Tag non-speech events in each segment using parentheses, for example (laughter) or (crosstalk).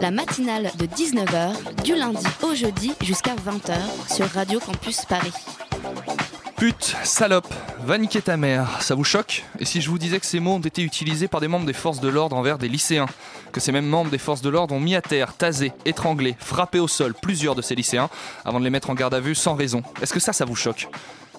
La matinale de 19h, du lundi au jeudi jusqu'à 20h sur Radio Campus Paris. Pute, salope, va ta mère, ça vous choque? Et si je vous disais que ces mots ont été utilisés par des membres des forces de l'ordre envers des lycéens? Que ces mêmes membres des forces de l'ordre ont mis à terre, tasé, étranglé, frappé au sol plusieurs de ces lycéens avant de les mettre en garde à vue sans raison? Est-ce que ça, ça vous choque?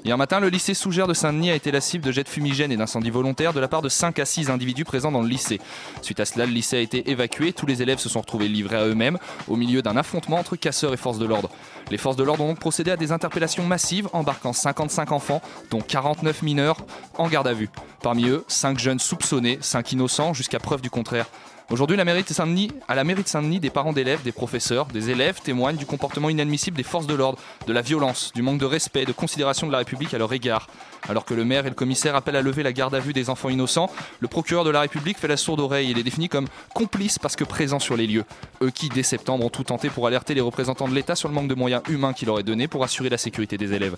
Hier matin, le lycée Sougère de Saint-Denis a été la cible de jets de fumigène et d'incendies volontaires de la part de 5 à 6 individus présents dans le lycée. Suite à cela, le lycée a été évacué, tous les élèves se sont retrouvés livrés à eux-mêmes au milieu d'un affrontement entre casseurs et forces de l'ordre. Les forces de l'ordre ont donc procédé à des interpellations massives embarquant 55 enfants, dont 49 mineurs, en garde à vue. Parmi eux, 5 jeunes soupçonnés, 5 innocents, jusqu'à preuve du contraire. Aujourd'hui, la mairie de Saint-Denis, à la mairie de Saint-Denis, des parents d'élèves, des professeurs, des élèves témoignent du comportement inadmissible des forces de l'ordre, de la violence, du manque de respect, de considération de la République à leur égard. Alors que le maire et le commissaire appellent à lever la garde à vue des enfants innocents, le procureur de la République fait la sourde oreille et les définit comme complices parce que présents sur les lieux. Eux qui, dès septembre, ont tout tenté pour alerter les représentants de l'État sur le manque de moyens humains qu'il est donné pour assurer la sécurité des élèves.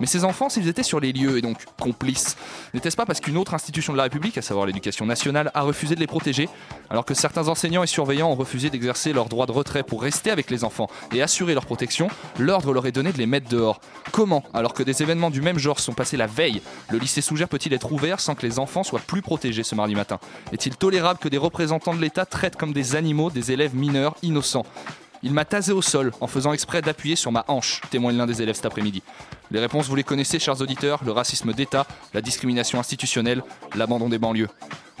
Mais ces enfants, s'ils étaient sur les lieux et donc complices, n'était-ce pas parce qu'une autre institution de la République, à savoir l'éducation nationale, a refusé de les protéger, alors que certains enseignants et surveillants ont refusé d'exercer leur droit de retrait pour rester avec les enfants et assurer leur protection, l'ordre leur est donné de les mettre dehors. Comment, alors que des événements du même genre sont passés la le lycée Sougère peut-il être ouvert sans que les enfants soient plus protégés ce mardi matin? Est-il tolérable que des représentants de l'État traitent comme des animaux des élèves mineurs innocents? Il m'a tasé au sol en faisant exprès d'appuyer sur ma hanche, témoigne l'un des élèves cet après-midi. Les réponses, vous les connaissez, chers auditeurs le racisme d'État, la discrimination institutionnelle, l'abandon des banlieues.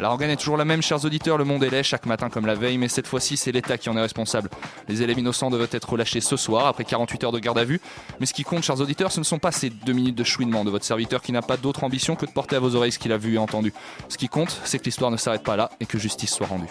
La rengaine est toujours la même, chers auditeurs, le monde est laid chaque matin comme la veille, mais cette fois-ci, c'est l'État qui en est responsable. Les élèves innocents devraient être relâchés ce soir, après 48 heures de garde à vue. Mais ce qui compte, chers auditeurs, ce ne sont pas ces deux minutes de chouinement de votre serviteur qui n'a pas d'autre ambition que de porter à vos oreilles ce qu'il a vu et entendu. Ce qui compte, c'est que l'histoire ne s'arrête pas là et que justice soit rendue.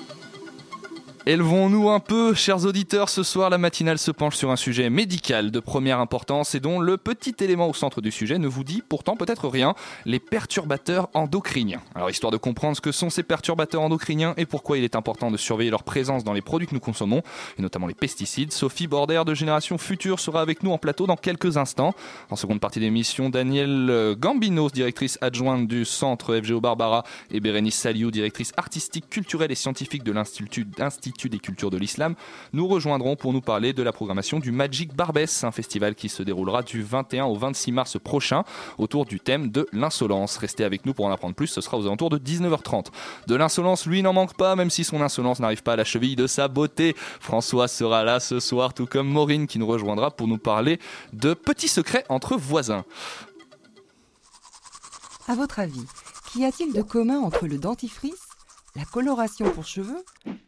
Élevons-nous un peu, chers auditeurs. Ce soir, la matinale se penche sur un sujet médical de première importance et dont le petit élément au centre du sujet ne vous dit pourtant peut-être rien les perturbateurs endocriniens. Alors, histoire de comprendre ce que sont ces perturbateurs endocriniens et pourquoi il est important de surveiller leur présence dans les produits que nous consommons, et notamment les pesticides, Sophie Border de Génération Future sera avec nous en plateau dans quelques instants. En seconde partie d'émission, Danielle Gambinos, directrice adjointe du centre FGO Barbara, et Bérénice Saliou, directrice artistique, culturelle et scientifique de l'Institut Institut des cultures de l'islam, nous rejoindront pour nous parler de la programmation du Magic Barbès, un festival qui se déroulera du 21 au 26 mars prochain autour du thème de l'insolence. Restez avec nous pour en apprendre plus, ce sera aux alentours de 19h30. De l'insolence, lui n'en manque pas, même si son insolence n'arrive pas à la cheville de sa beauté. François sera là ce soir, tout comme Maureen qui nous rejoindra pour nous parler de petits secrets entre voisins. À votre avis, qu'y a-t-il de commun entre le dentifrice, la coloration pour cheveux,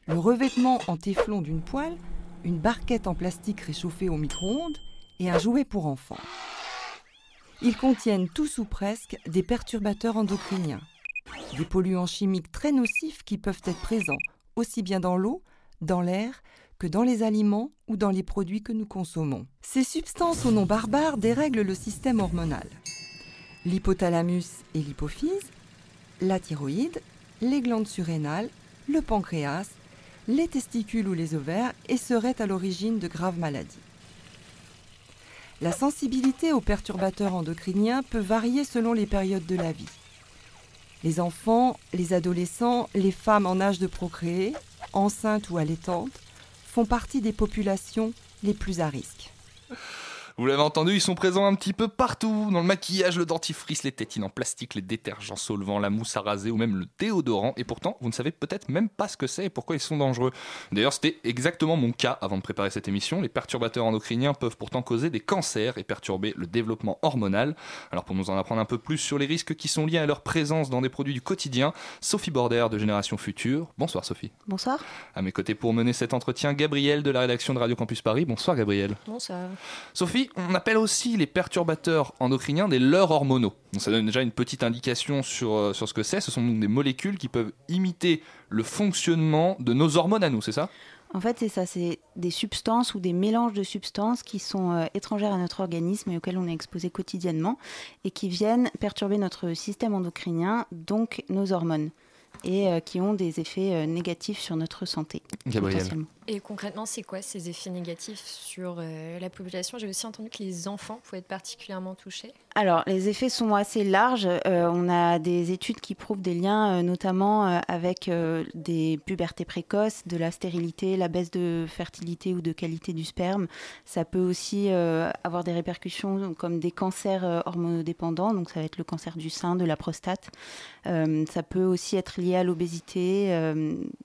le revêtement en téflon d'une poêle, une barquette en plastique réchauffée au micro-ondes et un jouet pour enfants Ils contiennent tous ou presque des perturbateurs endocriniens, des polluants chimiques très nocifs qui peuvent être présents aussi bien dans l'eau, dans l'air, que dans les aliments ou dans les produits que nous consommons. Ces substances au nom barbare dérèglent le système hormonal. L'hypothalamus et l'hypophyse, la thyroïde, les glandes surrénales, le pancréas, les testicules ou les ovaires et seraient à l'origine de graves maladies. La sensibilité aux perturbateurs endocriniens peut varier selon les périodes de la vie. Les enfants, les adolescents, les femmes en âge de procréer, enceintes ou allaitantes, font partie des populations les plus à risque. Vous l'avez entendu, ils sont présents un petit peu partout, dans le maquillage, le dentifrice, les tétines en plastique, les détergents solvants, la mousse à raser ou même le déodorant. Et pourtant, vous ne savez peut-être même pas ce que c'est et pourquoi ils sont dangereux. D'ailleurs, c'était exactement mon cas avant de préparer cette émission. Les perturbateurs endocriniens peuvent pourtant causer des cancers et perturber le développement hormonal. Alors pour nous en apprendre un peu plus sur les risques qui sont liés à leur présence dans des produits du quotidien, Sophie Border de Génération Future. Bonsoir Sophie. Bonsoir. À mes côtés pour mener cet entretien, Gabriel de la rédaction de Radio Campus Paris. Bonsoir Gabriel. Bonsoir. Sophie, On appelle aussi les perturbateurs endocriniens des leurres hormonaux. Ça donne déjà une petite indication sur, euh, sur ce que c'est. Ce sont donc des molécules qui peuvent imiter le fonctionnement de nos hormones à nous, c'est ça? En fait, c'est ça, c'est des substances ou des mélanges de substances qui sont euh, étrangères à notre organisme et auxquelles on est exposé quotidiennement et qui viennent perturber notre système endocrinien, donc nos hormones, et euh, qui ont des effets euh, négatifs sur notre santé. Gabriel. Et concrètement, c'est quoi ces effets négatifs sur euh, la population? J'ai aussi entendu que les enfants pouvaient être particulièrement touchés. Alors, les effets sont assez larges. Euh, on a des études qui prouvent des liens, euh, notamment euh, avec des pubertés précoces, de la stérilité, la baisse de fertilité ou de qualité du sperme. Ça peut aussi avoir des répercussions comme des cancers hormonodépendants, donc ça va être le cancer du sein, de la prostate. Ça peut aussi être lié à l'obésité.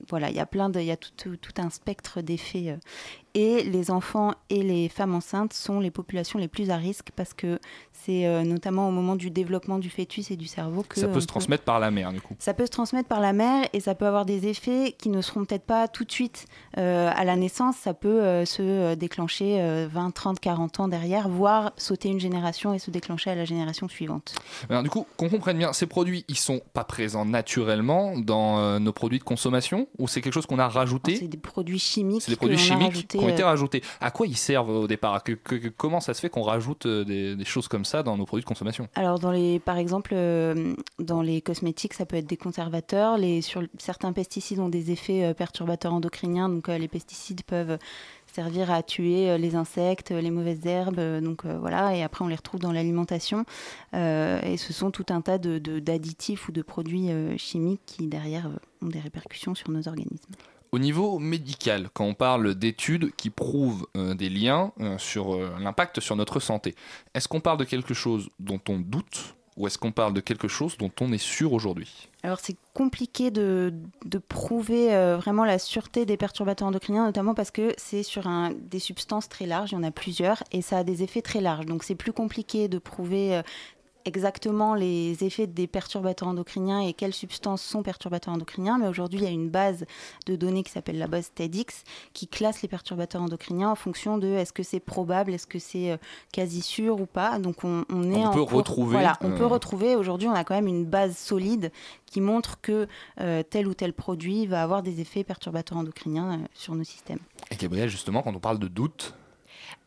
voilà, il y a plein de, il y a tout un spectre d'effets. Et les enfants et les femmes enceintes sont les populations les plus à risque parce que c'est euh, notamment au moment du développement du fœtus et du cerveau que Ça peut se transmettre par la mer, du coup. ça peut se transmettre par la mère et ça peut avoir des effets qui ne seront peut-être pas tout de suite euh, à la naissance. Ça peut euh, se déclencher euh, 20, 30, 40 ans derrière, voire sauter une génération et se déclencher à la génération suivante. Alors, du coup, qu'on comprenne bien, ces produits, ils sont pas présents naturellement dans nos produits de consommation ou c'est quelque chose qu'on a rajouté C'est des produits chimiques. C'est des produits chimiques ont été euh, rajoutés. À quoi ils servent au départ? Que- que- que- Comment ça se fait qu'on rajoute euh, des, des choses comme ça dans nos produits de consommation? Alors, dans les, par exemple, euh, dans les cosmétiques, ça peut être des conservateurs. Les, sur, certains pesticides ont des effets euh, perturbateurs endocriniens. Donc, euh, les pesticides peuvent servir à tuer euh, les insectes, les mauvaises herbes. euh, donc, euh, voilà. Et après, on les retrouve dans l'alimentation. Euh, et ce sont tout un tas de- de- d'additifs ou de produits euh, chimiques qui, derrière, euh, ont des répercussions sur nos organismes. Au niveau médical, quand on parle d'études qui prouvent euh, des liens euh, sur euh, l'impact sur notre santé, est-ce qu'on parle de quelque chose dont on doute ou est-ce qu'on parle de quelque chose dont on est sûr aujourd'hui? Alors c'est compliqué de, prouver vraiment la sûreté des perturbateurs endocriniens, notamment parce que c'est sur des substances très larges, il y en a plusieurs, et ça a des effets très larges. Donc c'est plus compliqué de prouver exactement les effets des perturbateurs endocriniens et quelles substances sont perturbateurs endocriniens. Mais aujourd'hui, il y a une base de données qui s'appelle la base TEDx qui classe les perturbateurs endocriniens en fonction de est-ce que c'est probable, est-ce que c'est euh, quasi sûr ou pas. Donc on, on est On en peut cours- retrouver, Voilà, on euh, peut retrouver. Aujourd'hui, on a quand même une base solide qui montre que euh, tel ou tel produit va avoir des effets perturbateurs endocriniens euh, sur nos systèmes. Et Gabriel, justement, quand on parle de doute,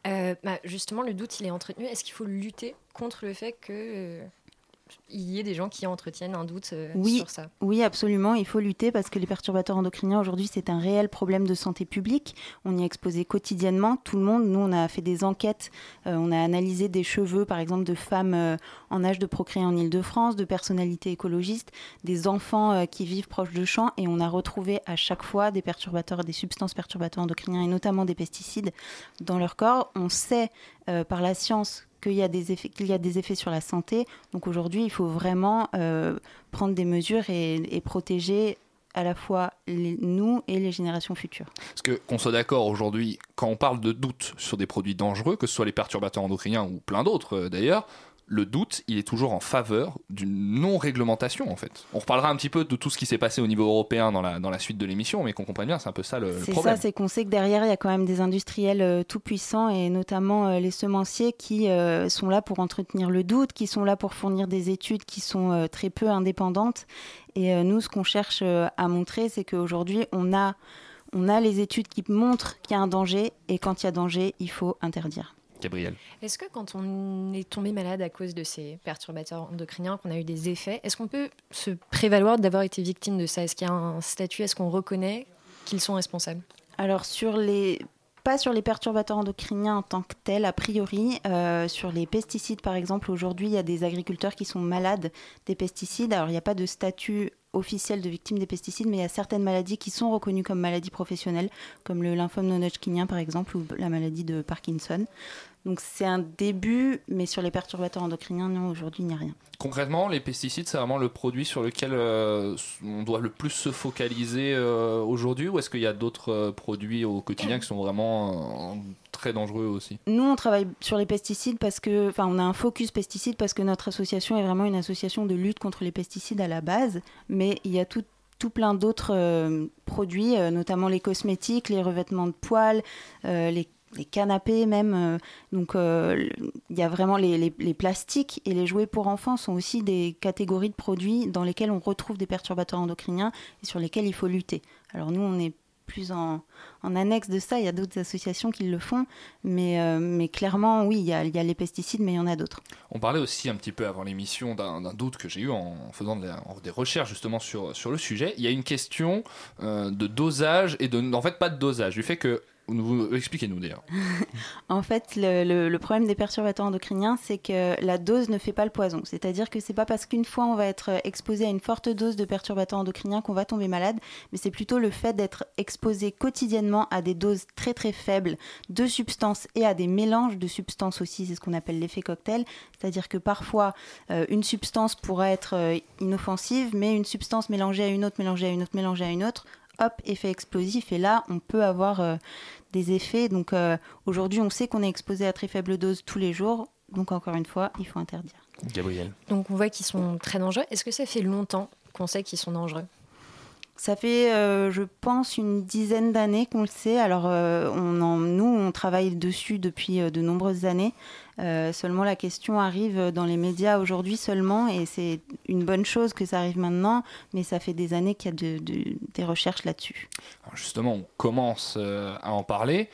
Euh, bah, justement, le doute, il est entretenu. Est-ce qu'il faut lutter contre le fait que euh, il y ait des gens qui entretiennent un doute euh, Oui. sur ça Oui, absolument, il faut lutter parce que les perturbateurs endocriniens aujourd'hui, c'est un réel problème de santé publique. On y est exposé quotidiennement, tout le monde. Nous, on a fait des enquêtes, euh, on a analysé des cheveux, par exemple, de femmes euh, en âge de procréer en Ile-de-France, de personnalités écologistes, des enfants qui vivent proches de champs, et on a retrouvé à chaque fois des perturbateurs, des substances perturbateurs endocriniens, et notamment des pesticides, dans leur corps. On sait par la science qu'il y, a des effets, y a des effets sur la santé. Donc aujourd'hui, il faut vraiment euh, prendre des mesures et, protéger à la fois nous et les générations futures. Parce que qu'on soit d'accord aujourd'hui, quand on parle de doute sur des produits dangereux, que ce soit les perturbateurs endocriniens ou plein d'autres euh, d'ailleurs, le doute, il est toujours en faveur d'une non-réglementation en fait. On reparlera un petit peu de tout ce qui s'est passé au niveau européen dans la, dans la suite de l'émission, mais qu'on comprenne bien, c'est un peu ça le, le C'est problème. ça, c'est qu'on sait que derrière, il y a quand même des industriels euh, tout puissants et notamment euh, les semenciers qui euh, sont là pour entretenir le doute, qui sont là pour fournir des études qui sont très peu indépendantes. Et nous, ce qu'on cherche à montrer, c'est qu'aujourd'hui, on a, on a les études qui montrent qu'il y a un danger et quand il y a danger, il faut interdire. Gabriel. Est-ce que quand on est tombé malade à cause de ces perturbateurs endocriniens, qu'on a eu des effets, est-ce qu'on peut se prévaloir d'avoir été victime de ça? Est-ce qu'il y a un statut? Est-ce qu'on reconnaît qu'ils sont responsables? Alors sur les pas sur les perturbateurs endocriniens en tant que tels, a priori. Euh, sur les pesticides, par exemple, aujourd'hui, il y a des agriculteurs qui sont malades des pesticides. Alors, il n'y a pas de statut officiel de victime des pesticides, mais il y a certaines maladies qui sont reconnues comme maladies professionnelles, comme le lymphome non-Hodgkinien, par exemple, ou la maladie de Parkinson. Donc, c'est un début, mais sur les perturbateurs endocriniens, non, aujourd'hui, il n'y a rien. Concrètement, les pesticides, c'est vraiment le produit sur lequel euh, on doit le plus se focaliser euh, aujourd'hui, ou est-ce qu'il y a d'autres euh, produits au quotidien qui sont vraiment très dangereux aussi? Nous, on travaille sur les pesticides parce que, enfin, on a un focus pesticides parce que notre association est vraiment une association de lutte contre les pesticides à la base, mais il y a tout, tout plein d'autres euh, produits, euh, notamment les cosmétiques, les revêtements de poils, euh, les les canapés même. euh, donc euh, il y a vraiment les, plastiques et les jouets pour enfants sont aussi des catégories de produits dans lesquels on retrouve des perturbateurs endocriniens et sur lesquels il faut lutter. Alors nous, on est plus en, annexe de ça, il y a d'autres associations qui le font, mais, euh, mais clairement, oui, il y a, les pesticides, mais il y en a d'autres. On parlait aussi un petit peu avant l'émission d'un doute que j'ai eu en faisant des recherches justement sur, sur le sujet. Il y a une question de dosage et de. En fait, pas de dosage, du fait que. Expliquez-nous d'ailleurs. (laughs) En fait, le problème des perturbateurs endocriniens, c'est que la dose ne fait pas le poison. C'est-à-dire que c'est pas parce qu'une fois on va être exposé à une forte dose de perturbateurs endocriniens qu'on va tomber malade, mais c'est plutôt le fait d'être exposé quotidiennement à des doses très très faibles de substances et à des mélanges de substances aussi. C'est ce qu'on appelle l'effet cocktail. C'est-à-dire que parfois euh, une substance pourrait être euh, inoffensive, mais une substance mélangée à une autre, mélangée à une autre, mélangée à une autre, hop, effet explosif. Et là, on peut avoir euh, des effets. Donc euh, aujourd'hui, on sait qu'on est exposé à très faible dose tous les jours. Donc encore une fois, il faut interdire. Gabriel. Donc on voit qu'ils sont très dangereux. Est-ce que ça fait longtemps qu'on sait qu'ils sont dangereux? Ça fait, euh, je pense, une dizaine d'années qu'on le sait. Alors, euh, on en- nous, on travaille dessus depuis euh, de nombreuses années. Seulement, la question arrive dans les médias aujourd'hui seulement, et c'est une bonne chose que ça arrive maintenant, mais ça fait des années qu'il y a de- de- des recherches là-dessus. Justement, on commence à en parler.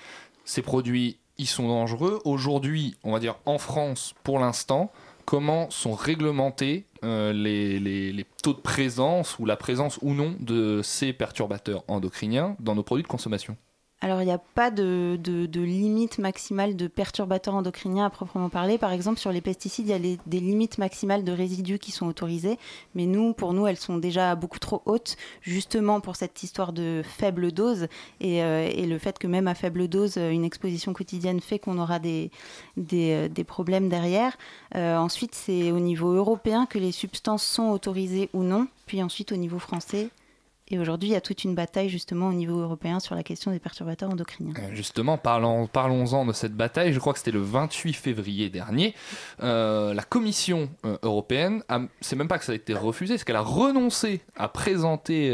Ces produits, ils sont dangereux. Aujourd'hui, on va dire en France, pour l'instant, comment sont réglementés euh, les, taux de présence ou la présence ou non de ces perturbateurs endocriniens dans nos produits de consommation Alors, il n'y a pas de, limite maximale de perturbateurs endocriniens à proprement parler. Par exemple, sur les pesticides, il y a des limites maximales de résidus qui sont autorisées. Mais nous, pour nous, elles sont déjà beaucoup trop hautes, justement pour cette histoire de faible dose. Et, euh, le fait que même à faible dose, une exposition quotidienne fait qu'on aura des, euh, problèmes derrière. Euh, ensuite, c'est au niveau européen que les substances sont autorisées ou non. Puis ensuite, au niveau français. Et aujourd'hui, il y a toute une bataille justement au niveau européen sur la question des perturbateurs endocriniens. Euh, Justement, parlons- parlons-en de cette bataille. Je crois que c'était le 28 février dernier. Euh, la Commission euh, européenne, c'est même pas que ça a été refusé, c'est qu'elle a renoncé à présenter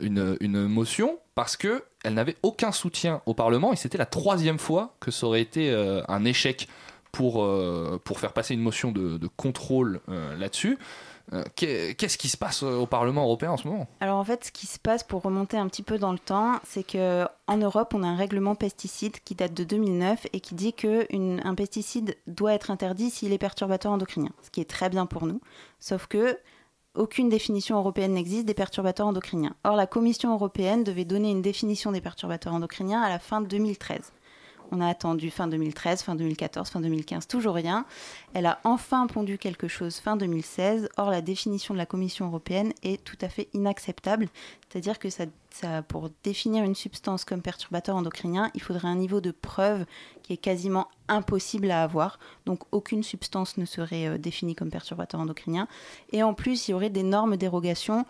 une, une motion parce que elle n'avait aucun soutien au Parlement et c'était la troisième fois que ça aurait été un échec pour, pour faire passer une motion de, contrôle là-dessus. Euh, qu'est- Qu'est-ce qui se passe au Parlement européen en ce moment? Alors en fait, ce qui se passe pour remonter un petit peu dans le temps, c'est que en Europe, on a un règlement pesticide qui date de 2009 et qui dit que un pesticide doit être interdit s'il est perturbateur endocrinien, ce qui est très bien pour nous. Sauf que aucune définition européenne n'existe des perturbateurs endocriniens. Or, la Commission européenne devait donner une définition des perturbateurs endocriniens à la fin de 2013. On a attendu fin 2013, fin 2014, fin 2015, toujours rien. Elle a enfin pondu quelque chose fin 2016. Or, la définition de la Commission européenne est tout à fait inacceptable. C'est-à-dire que ça, ça- pour définir une substance comme perturbateur endocrinien, il faudrait un niveau de preuve qui est quasiment impossible à avoir. Donc, aucune substance ne serait euh, définie comme perturbateur endocrinien. Et en plus, il y aurait des normes dérogation.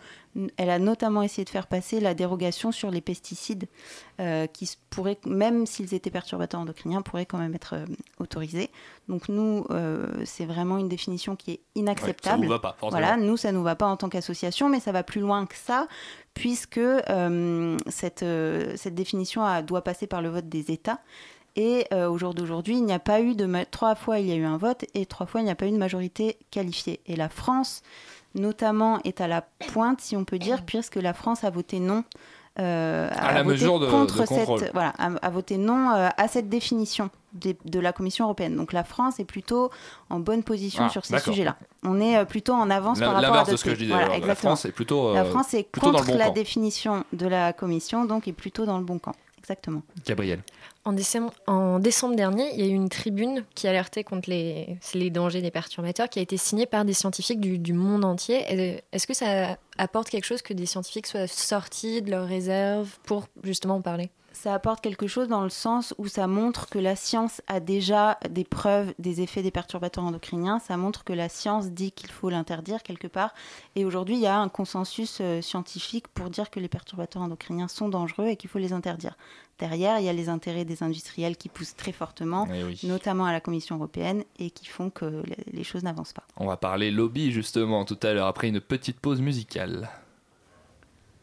Elle a notamment essayé de faire passer la dérogation sur les pesticides euh, qui pourraient, même s'ils étaient perturbateurs endocriniens, pourraient quand même être euh, autorisés. Donc nous, c'est vraiment une définition qui est inacceptable. Ouais, ça vous va pas, forcément. Voilà, nous, ça nous va pas en tant qu'association, mais ça va plus loin que ça, puisque euh, cette, euh, cette définition a- doit passer par le vote des États. Et euh, au jour d'aujourd'hui, il n'y a pas eu de ma- trois fois il y a eu un vote et trois fois il n'y a pas eu de majorité qualifiée. Et la France, notamment, est à la pointe, si on peut dire, puisque la France a voté non. euh, À a la voté mesure de- contre de contrôle. cette voilà a, a voté non euh, à cette définition des- de la Commission européenne. Donc la France est plutôt en bonne position Ah, sur ces sujets-là. On est euh, plutôt en avance par rapport à L'inverse de ce que je disais. Voilà, la. France est plutôt, La euh, France est plutôt dans contre le bon la camp. définition de la Commission, donc est plutôt dans le bon camp. Exactement. Gabriel. En décembre, en décembre dernier, il y a eu une tribune qui alertait contre les, les dangers des perturbateurs qui a été signée par des scientifiques du, du monde entier. Et Est-ce que ça apporte quelque chose que des scientifiques soient sortis de leurs réserves pour justement en parler? Ça apporte quelque chose dans le sens où ça montre que la science a déjà des preuves des effets des perturbateurs endocriniens. Ça montre que la science dit qu'il faut l'interdire quelque part. Et aujourd'hui, il y a un consensus euh, scientifique pour dire que les perturbateurs endocriniens sont dangereux et qu'il faut les interdire. Derrière, il y a les intérêts des industriels qui poussent très fortement, Eh oui. notamment à la Commission européenne, et qui font que les choses n'avancent pas. On va parler lobby justement tout à l'heure après une petite pause musicale.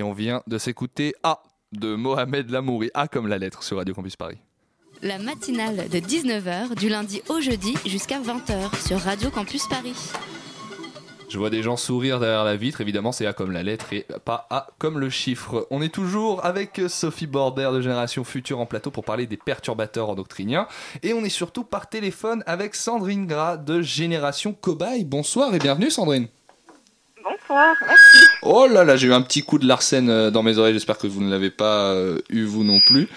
Et on vient de s'écouter A de Mohamed Lamouri. A comme la lettre sur Radio Campus Paris. La matinale de 19h, du lundi au jeudi jusqu'à 20h sur Radio Campus Paris. Je vois des gens sourire derrière la vitre, évidemment c'est A comme la lettre et pas A comme le chiffre. On est toujours avec Sophie Border de Génération Future en plateau pour parler des perturbateurs endocriniens et on est surtout par téléphone avec Sandrine Gras de Génération Cobaye. Bonsoir et bienvenue Sandrine. Bonsoir, merci. Oh là là, j'ai eu un petit coup de Larsen euh, dans mes oreilles, j'espère que vous ne l'avez pas euh, eu vous non plus.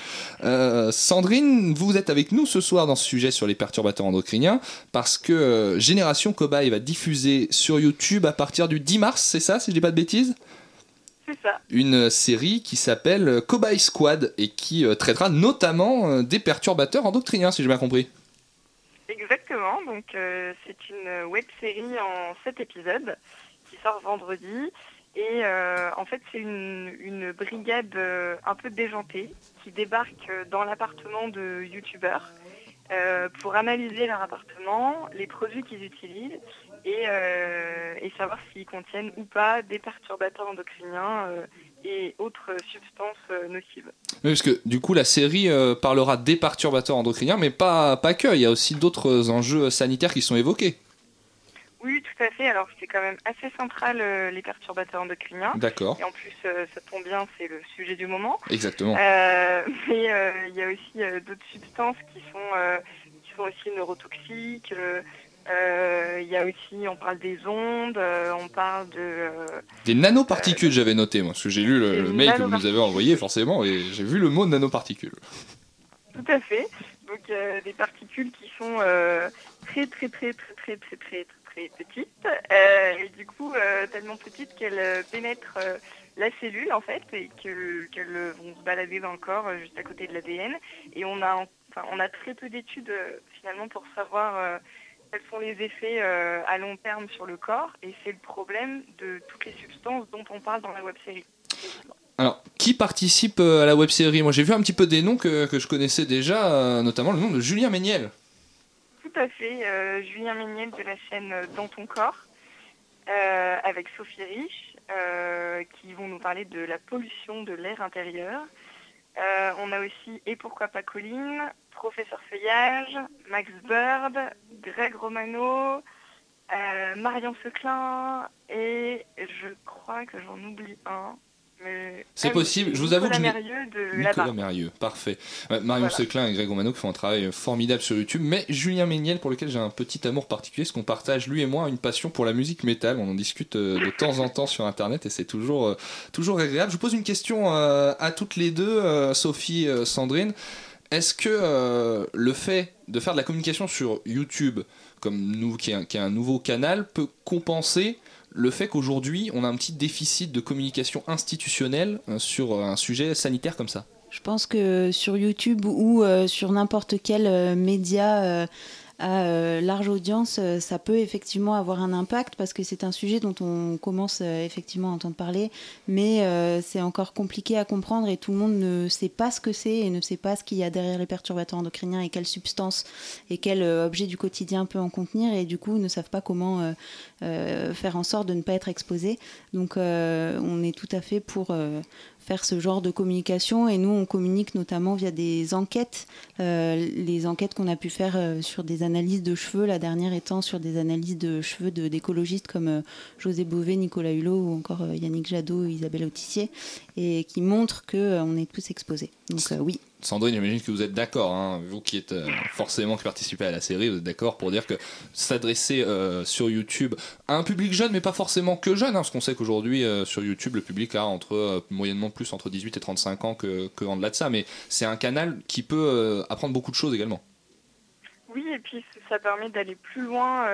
Euh, Sandrine, vous êtes avec nous ce soir dans ce sujet sur les perturbateurs endocriniens parce que euh, Génération Cobaye va diffuser sur YouTube à partir du 10 mars, c'est ça si je dis pas de bêtises? C'est ça. une série qui s'appelle Cobaye Squad et qui euh, traitera notamment des perturbateurs endocriniens si j'ai bien compris. Exactement. Donc, euh, c'est une web série en 7 épisodes vendredi Et euh, en fait, c'est une, brigade euh, un peu déjantée qui débarque dans l'appartement de youtubeurs euh, pour analyser leur appartement, les produits qu'ils utilisent et, savoir s'ils contiennent ou pas des perturbateurs endocriniens et autres substances nocives. Oui, parce que du coup, la série parlera des perturbateurs endocriniens, mais pas, pas que. Il y a aussi d'autres enjeux sanitaires qui sont évoqués. Oui, tout à fait. Alors, c'est quand même assez central, euh, les perturbateurs endocriniens. D'accord. Et en plus, euh, ça tombe bien, c'est le sujet du moment. Exactement. Euh, (laughs) mais il y a aussi d'autres substances qui sont, qui sont aussi neurotoxiques. Il y a aussi, on parle des ondes, on parle de... des nanoparticules, j'avais noté, moi, parce que j'ai lu le, mail que vous nous avez envoyé, forcément, et j'ai vu le mot nanoparticules. Tout à fait. Donc, des particules qui sont très, très, très, très, très, très, très, très très petites euh, et du coup euh, tellement petites qu'elles euh, pénètrent euh, la cellule en fait et que- qu'elles vont se balader dans le corps juste à côté de l'ADN et on a enfin on a très peu d'études finalement pour savoir quels sont les effets à long terme sur le corps et c'est le problème de toutes les substances dont on parle dans la web série. Alors, qui participe à la web série? Moi, j'ai vu un petit peu des noms que, que je connaissais déjà, notamment le nom de Julien Méniel. Tout à fait. euh, Julien Méniel de la chaîne euh, Dans ton corps, euh, avec Sophie Rich, qui vont nous parler de la pollution de l'air intérieur. On a aussi Et pourquoi pas Colline, Professeur Feuillage, Max Bird, Greg Romano, Marion Seclin, et je crois que j'en oublie un. C'est possible, je vous avoue que je Mérieux de Nicolas. Mérieux, parfait. Marion Voilà. Seclin et Greg Romano qui font un travail formidable sur YouTube, mais Julien Méniel pour lequel j'ai un petit amour particulier, parce qu'on partage lui et moi une passion pour la musique métal. On en discute euh, de temps en temps sur internet et c'est toujours, euh, toujours agréable. Je vous pose une question euh, à toutes les deux, Sophie, Sandrine. Est-ce que le fait de faire de la communication sur YouTube, comme nous, qui est un, qui est un nouveau canal, peut compenser le fait qu'aujourd'hui on a un petit déficit de communication institutionnelle euh, sur euh, un sujet sanitaire comme ça. Je pense que sur YouTube ou euh, sur n'importe quel média à euh, large audience, euh, ça peut effectivement avoir un impact parce que c'est un sujet dont on commence euh, effectivement à entendre parler, mais c'est encore compliqué à comprendre et tout le monde ne sait pas ce que c'est et ne sait pas ce qu'il y a derrière les perturbateurs endocriniens et quelles substances et quel objet du quotidien peut en contenir et du coup ne savent pas comment faire en sorte de ne pas être exposés. Donc on est tout à fait pour faire ce genre de communication et nous on communique notamment via des enquêtes, euh, les enquêtes qu'on a pu faire euh, sur des analyses de cheveux, la dernière étant sur des analyses de cheveux de- d'écologistes comme euh, José Bové, Nicolas Hulot ou encore Yannick Jadot, Isabelle Autissier et qui montrent qu'on est tous exposés. Donc oui. Sandrine, j'imagine que vous êtes d'accord, hein, vous qui êtes euh, forcément qui participez à la série, vous êtes d'accord pour dire que s'adresser euh, sur YouTube à un public jeune, mais pas forcément que jeune, hein, parce qu'on sait qu'aujourd'hui euh, sur YouTube, le public a entre moyennement plus entre 18 et 35 ans que, en delà de ça, mais c'est un canal qui peut apprendre beaucoup de choses également. Oui, et puis ça permet d'aller plus loin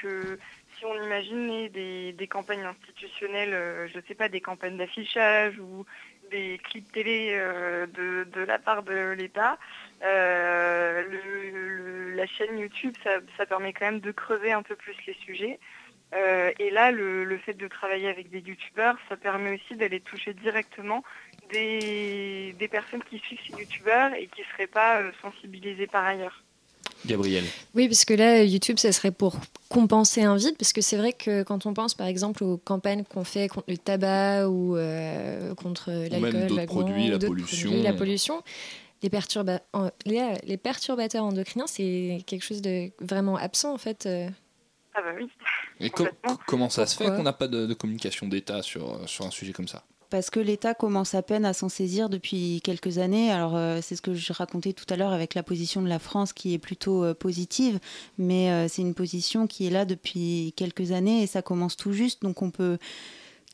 que si on imaginait des, des campagnes institutionnelles, je ne sais pas, des campagnes d'affichage ou des clips télé euh, de, de la part de l'État. Euh, la chaîne YouTube, ça, permet quand même de creuser un peu plus les sujets. Euh, et là, le, le fait de travailler avec des youtubeurs, ça permet aussi d'aller toucher directement des, des personnes qui suivent ces youtubeurs et qui ne seraient pas sensibilisées par ailleurs. Gabriel. Oui, parce que là, YouTube, ça serait pour compenser un vide, parce que c'est vrai que quand on pense par exemple aux campagnes qu'on fait contre le tabac ou euh, contre l'alcool, la produits, la pollution. produits, la pollution, les, perturba- en- les, les perturbateurs endocriniens, c'est quelque chose de vraiment absent en fait. euh. Ah bah oui. Et co- co- comment ça se fait qu'on n'a pas de, de communication d'État sur, sur un sujet comme ça? Parce que l'État commence à peine à s'en saisir depuis quelques années. Alors euh, c'est ce que je racontais tout à l'heure avec la position de la France qui est plutôt euh, positive, mais euh, c'est une position qui est là depuis quelques années et ça commence tout juste. Donc on peut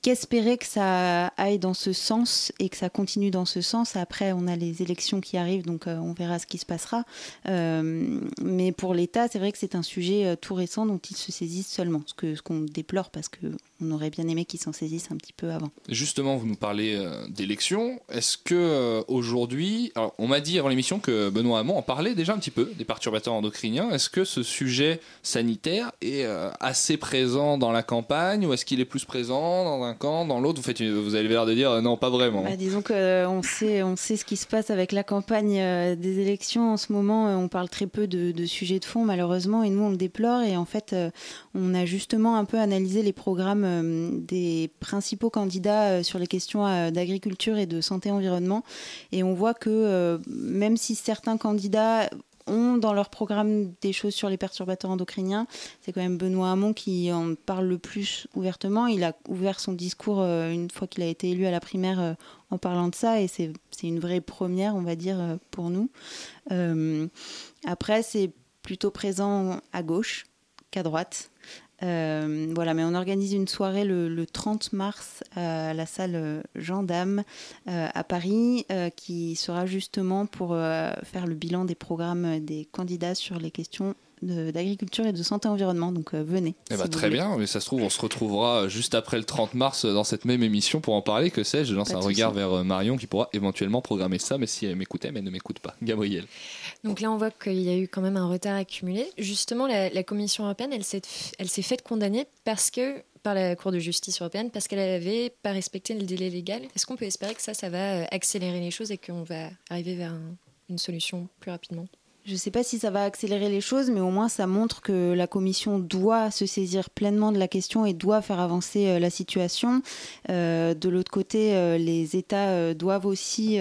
qu'espérer que ça aille dans ce sens et que ça continue dans ce sens. Après, on a les élections qui arrivent, donc euh, on verra ce qui se passera. Euh, mais pour l'État, c'est vrai que c'est un sujet euh, tout récent dont ils se saisissent seulement, ce que ce qu'on déplore parce que on aurait bien aimé qu'ils s'en saisissent un petit peu avant. Justement, vous nous parlez d'élections. Est-ce que aujourd'hui, on m'a dit avant l'émission que Benoît Hamon en parlait déjà un petit peu des perturbateurs endocriniens. Est-ce que ce sujet sanitaire est assez présent dans la campagne ou est-ce qu'il est plus présent dans un 5 ans. Dans l'autre, vous, faites vous avez l'air de dire euh, non, pas vraiment. Bah, disons qu'on sait, on sait ce qui se passe avec la campagne euh, des élections en ce moment. euh, on parle très peu de, de sujets de fond, malheureusement, et nous, on le déplore. Et en fait, euh, on a justement un peu analysé les programmes euh, des principaux candidats euh, sur les questions euh, d'agriculture et de santé-environnement. Et on voit que euh, même si certains candidats ont dans leur programme des choses sur les perturbateurs endocriniens. C'est quand même Benoît Hamon qui en parle le plus ouvertement. Il a ouvert son discours euh, une fois qu'il a été élu à la primaire euh, en parlant de ça et c'est une vraie première, on va dire, euh, pour nous. Après, c'est plutôt présent à gauche qu'à droite. Euh, voilà, mais on organise une soirée le, le 30 mars à la salle Dame euh, à Paris, euh, qui sera justement pour faire le bilan des programmes des candidats sur les questions d'agriculture et de santé-environnement. Donc euh, venez. Eh si bah, vous très bien, mais ça se trouve, on se retrouvera juste après le 30 mars dans cette même émission pour en parler. Que sais-je Je lance Pas un regard vers euh, Marion qui pourra éventuellement programmer ça, mais si elle m'écoutait, mais elle ne m'écoute pas. Gabriel. Donc là, on voit qu'il y a eu quand même un retard accumulé. Justement, la, la Commission européenne, elle s'est elle s'est faite condamner parce que par la Cour de justice européenne parce qu'elle avait pas respecté le délai légal. Est-ce qu'on peut espérer que ça, ça va euh, accélérer les choses et qu'on va arriver vers un- une solution plus rapidement? Je ne sais pas si ça va accélérer les choses, mais au moins ça montre que la Commission doit se saisir pleinement de la question et doit faire avancer euh, la situation. Euh, de l'autre côté, euh, les États doivent aussi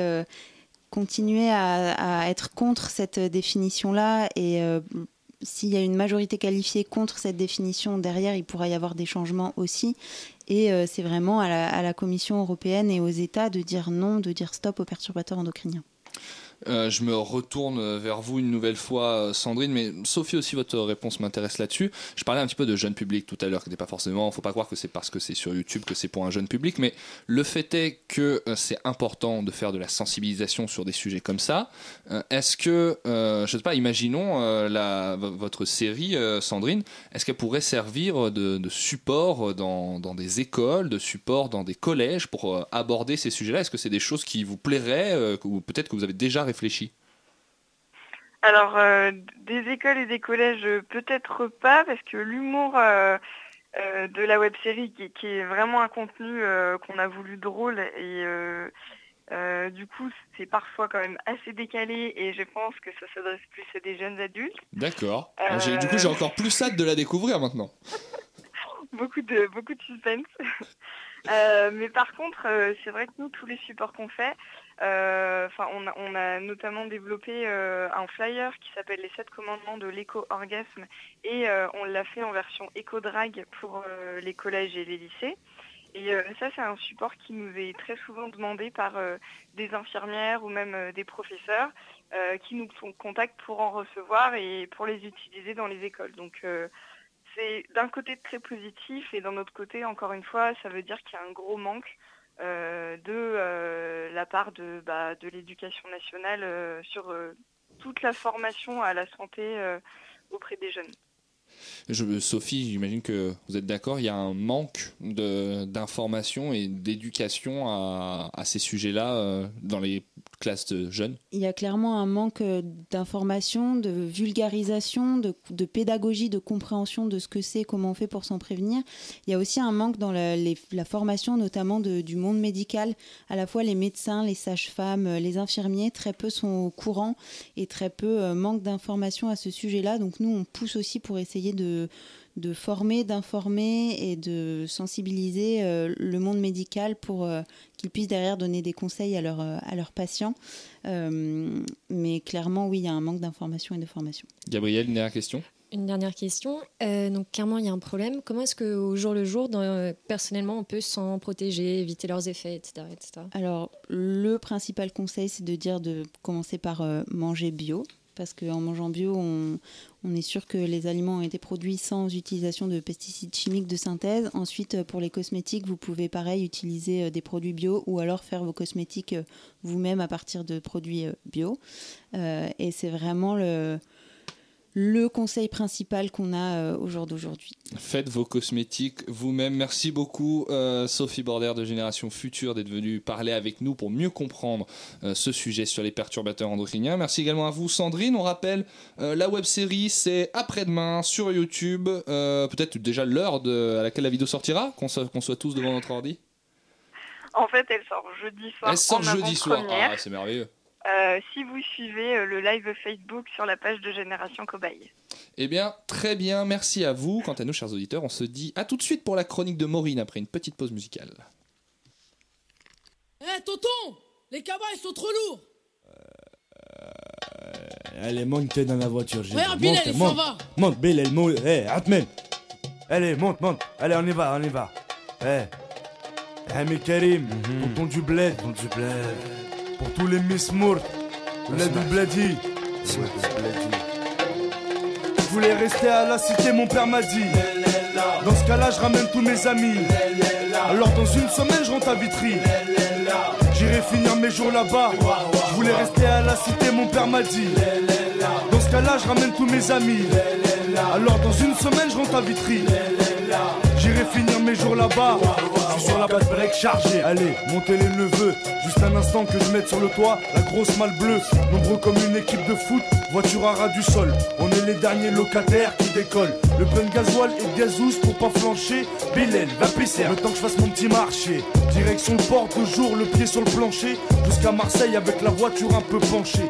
continuer à, être contre cette définition-là et s'il y a une majorité qualifiée contre cette définition, derrière, il pourra y avoir des changements aussi. Et c'est vraiment à la Commission européenne et aux États de dire non, de dire stop aux perturbateurs endocriniens. Euh, je me retourne vers vous une nouvelle fois, euh, Sandrine, mais Sophie aussi, votre réponse m'intéresse là-dessus. Je parlais un petit peu de jeune public tout à l'heure, qui n'est pas forcément, faut pas croire que c'est parce que c'est sur YouTube que c'est pour un jeune public, mais le fait est que euh, c'est important de faire de la sensibilisation sur des sujets comme ça. Est-ce que, je sais pas, imaginons la, votre série, Sandrine, est-ce qu'elle pourrait servir de, de support dans, dans des écoles, de support dans des collèges pour aborder ces sujets-là? Est-ce que c'est des choses qui vous plairaient, ou peut-être que vous avez déjà réfléchi Alors, euh, des écoles et des collèges, euh, peut-être pas, parce que l'humour euh, euh, de la web série, qui, qui est vraiment un contenu qu'on a voulu drôle, et du coup, c'est parfois quand même assez décalé, et je pense que ça s'adresse plus à des jeunes adultes. D'accord. J'ai- Du coup, j'ai encore plus hâte de la découvrir maintenant. (laughs) beaucoup de beaucoup de suspense. (laughs) Euh, mais par contre, euh, c'est vrai que nous, tous les supports qu'on fait, enfin, on, a, notamment développé euh, un flyer qui s'appelle les 7 commandements de l'éco-orgasme et euh, on l'a fait en version éco-drag pour euh, les collèges et les lycées. Et euh, ça, c'est un support qui nous est très souvent demandé par euh, des infirmières ou même euh, des professeurs euh, qui nous con- contactent pour en recevoir et pour les utiliser dans les écoles. Donc, euh, c'est d'un côté très positif et d'un autre côté, encore une fois, ça veut dire qu'il y a un gros manque euh, de euh, la part de, bah, l'éducation nationale euh, sur euh, toute la formation à la santé euh, auprès des jeunes. Sophie, j'imagine que vous êtes d'accord, il y a un manque d'information et d'éducation à, ces sujets-là euh, dans les classes de jeunes? Il y a clairement un manque euh, d'information, de vulgarisation, de, pédagogie, de compréhension de ce que c'est, comment on fait pour s'en prévenir. Il y a aussi un manque dans la, formation, notamment du monde médical. À la fois les médecins, les sages-femmes, euh, les infirmiers, très peu sont au courant et très peu manquent d'informations à ce sujet-là. Donc nous, on pousse aussi pour essayer de de former, d'informer et de sensibiliser euh, le monde médical pour euh, qu'ils puissent derrière donner des conseils à, leurs, euh, à leurs patients. Euh, mais clairement, oui, il y a un manque d'information et de formation. Gabriel, une dernière question? Une dernière question. Euh, donc, clairement, il y a un problème. Comment est-ce qu'au jour le jour, dans- euh, personnellement, on peut s'en protéger, éviter leurs effets, etc. etc. Alors, le principal conseil, c'est de dire de commencer par euh, manger bio. Parce qu'en mangeant bio, on, est sûr que les aliments ont été produits sans utilisation de pesticides chimiques de synthèse. Ensuite, euh, pour les cosmétiques, vous pouvez pareil utiliser euh, des produits bio ou alors faire vos cosmétiques euh, vous-même à partir de produits bio. Et c'est vraiment le, le conseil principal qu'on a euh, au jour d'aujourd'hui. Faites vos cosmétiques vous-même. Merci beaucoup euh, Sophie Border de Génération Future d'être venue parler avec nous pour mieux comprendre euh, ce sujet sur les perturbateurs endocriniens. Merci également à vous Sandrine. On rappelle la web série c'est après-demain sur YouTube. Peut-être déjà l'heure à laquelle la vidéo sortira, qu'on soit, soit tous devant notre ordi? En fait, elle sort jeudi soir. Elle sort jeudi soir. Ah, c'est merveilleux. Euh, si vous suivez euh, le live Facebook sur la page de Génération Cobaye. Eh bien, très bien, merci à vous. Quant à nous, chers auditeurs, on se dit à tout de suite pour la chronique de Maureen après une petite pause musicale. Eh, tonton Les cabas, ils sont trop lourds euh, Allez, monte dans la voiture. Ouais, Bilal, il s'en va Monte, Bilal, monte. Eh, Atmen Allez, monte, monte. Allez, on y va, on y va. Eh, eh mais Karim, mhm. tonton du bled. Tonton du bled. Pour tous les Miss Mourt, le Blady. Je voulais rester à la cité, mon père m'a dit. Dans ce cas-là, je ramène tous mes amis. Alors dans une semaine, je rentre à Vitry. J'irai finir mes jours là-bas. Je voulais rester à la cité, mon père m'a dit. Dans ce cas-là, je ramène tous mes amis. Alors dans une semaine, je rentre à Vitry. J'irai finir mes jours là-bas. Je suis sur la base break chargée. Allez, montez les neveux. Juste un instant que je mette sur le toit la grosse malle bleue. Nombreux comme une équipe de foot, voiture à ras du sol. On est les derniers locataires qui décollent. Le plein de gasoil et de gazous pour pas flancher. Bilal, va pisser. Le temps que je fasse mon petit marché. Direction le port, toujours le pied sur le plancher. Jusqu'à Marseille avec la voiture un peu penchée.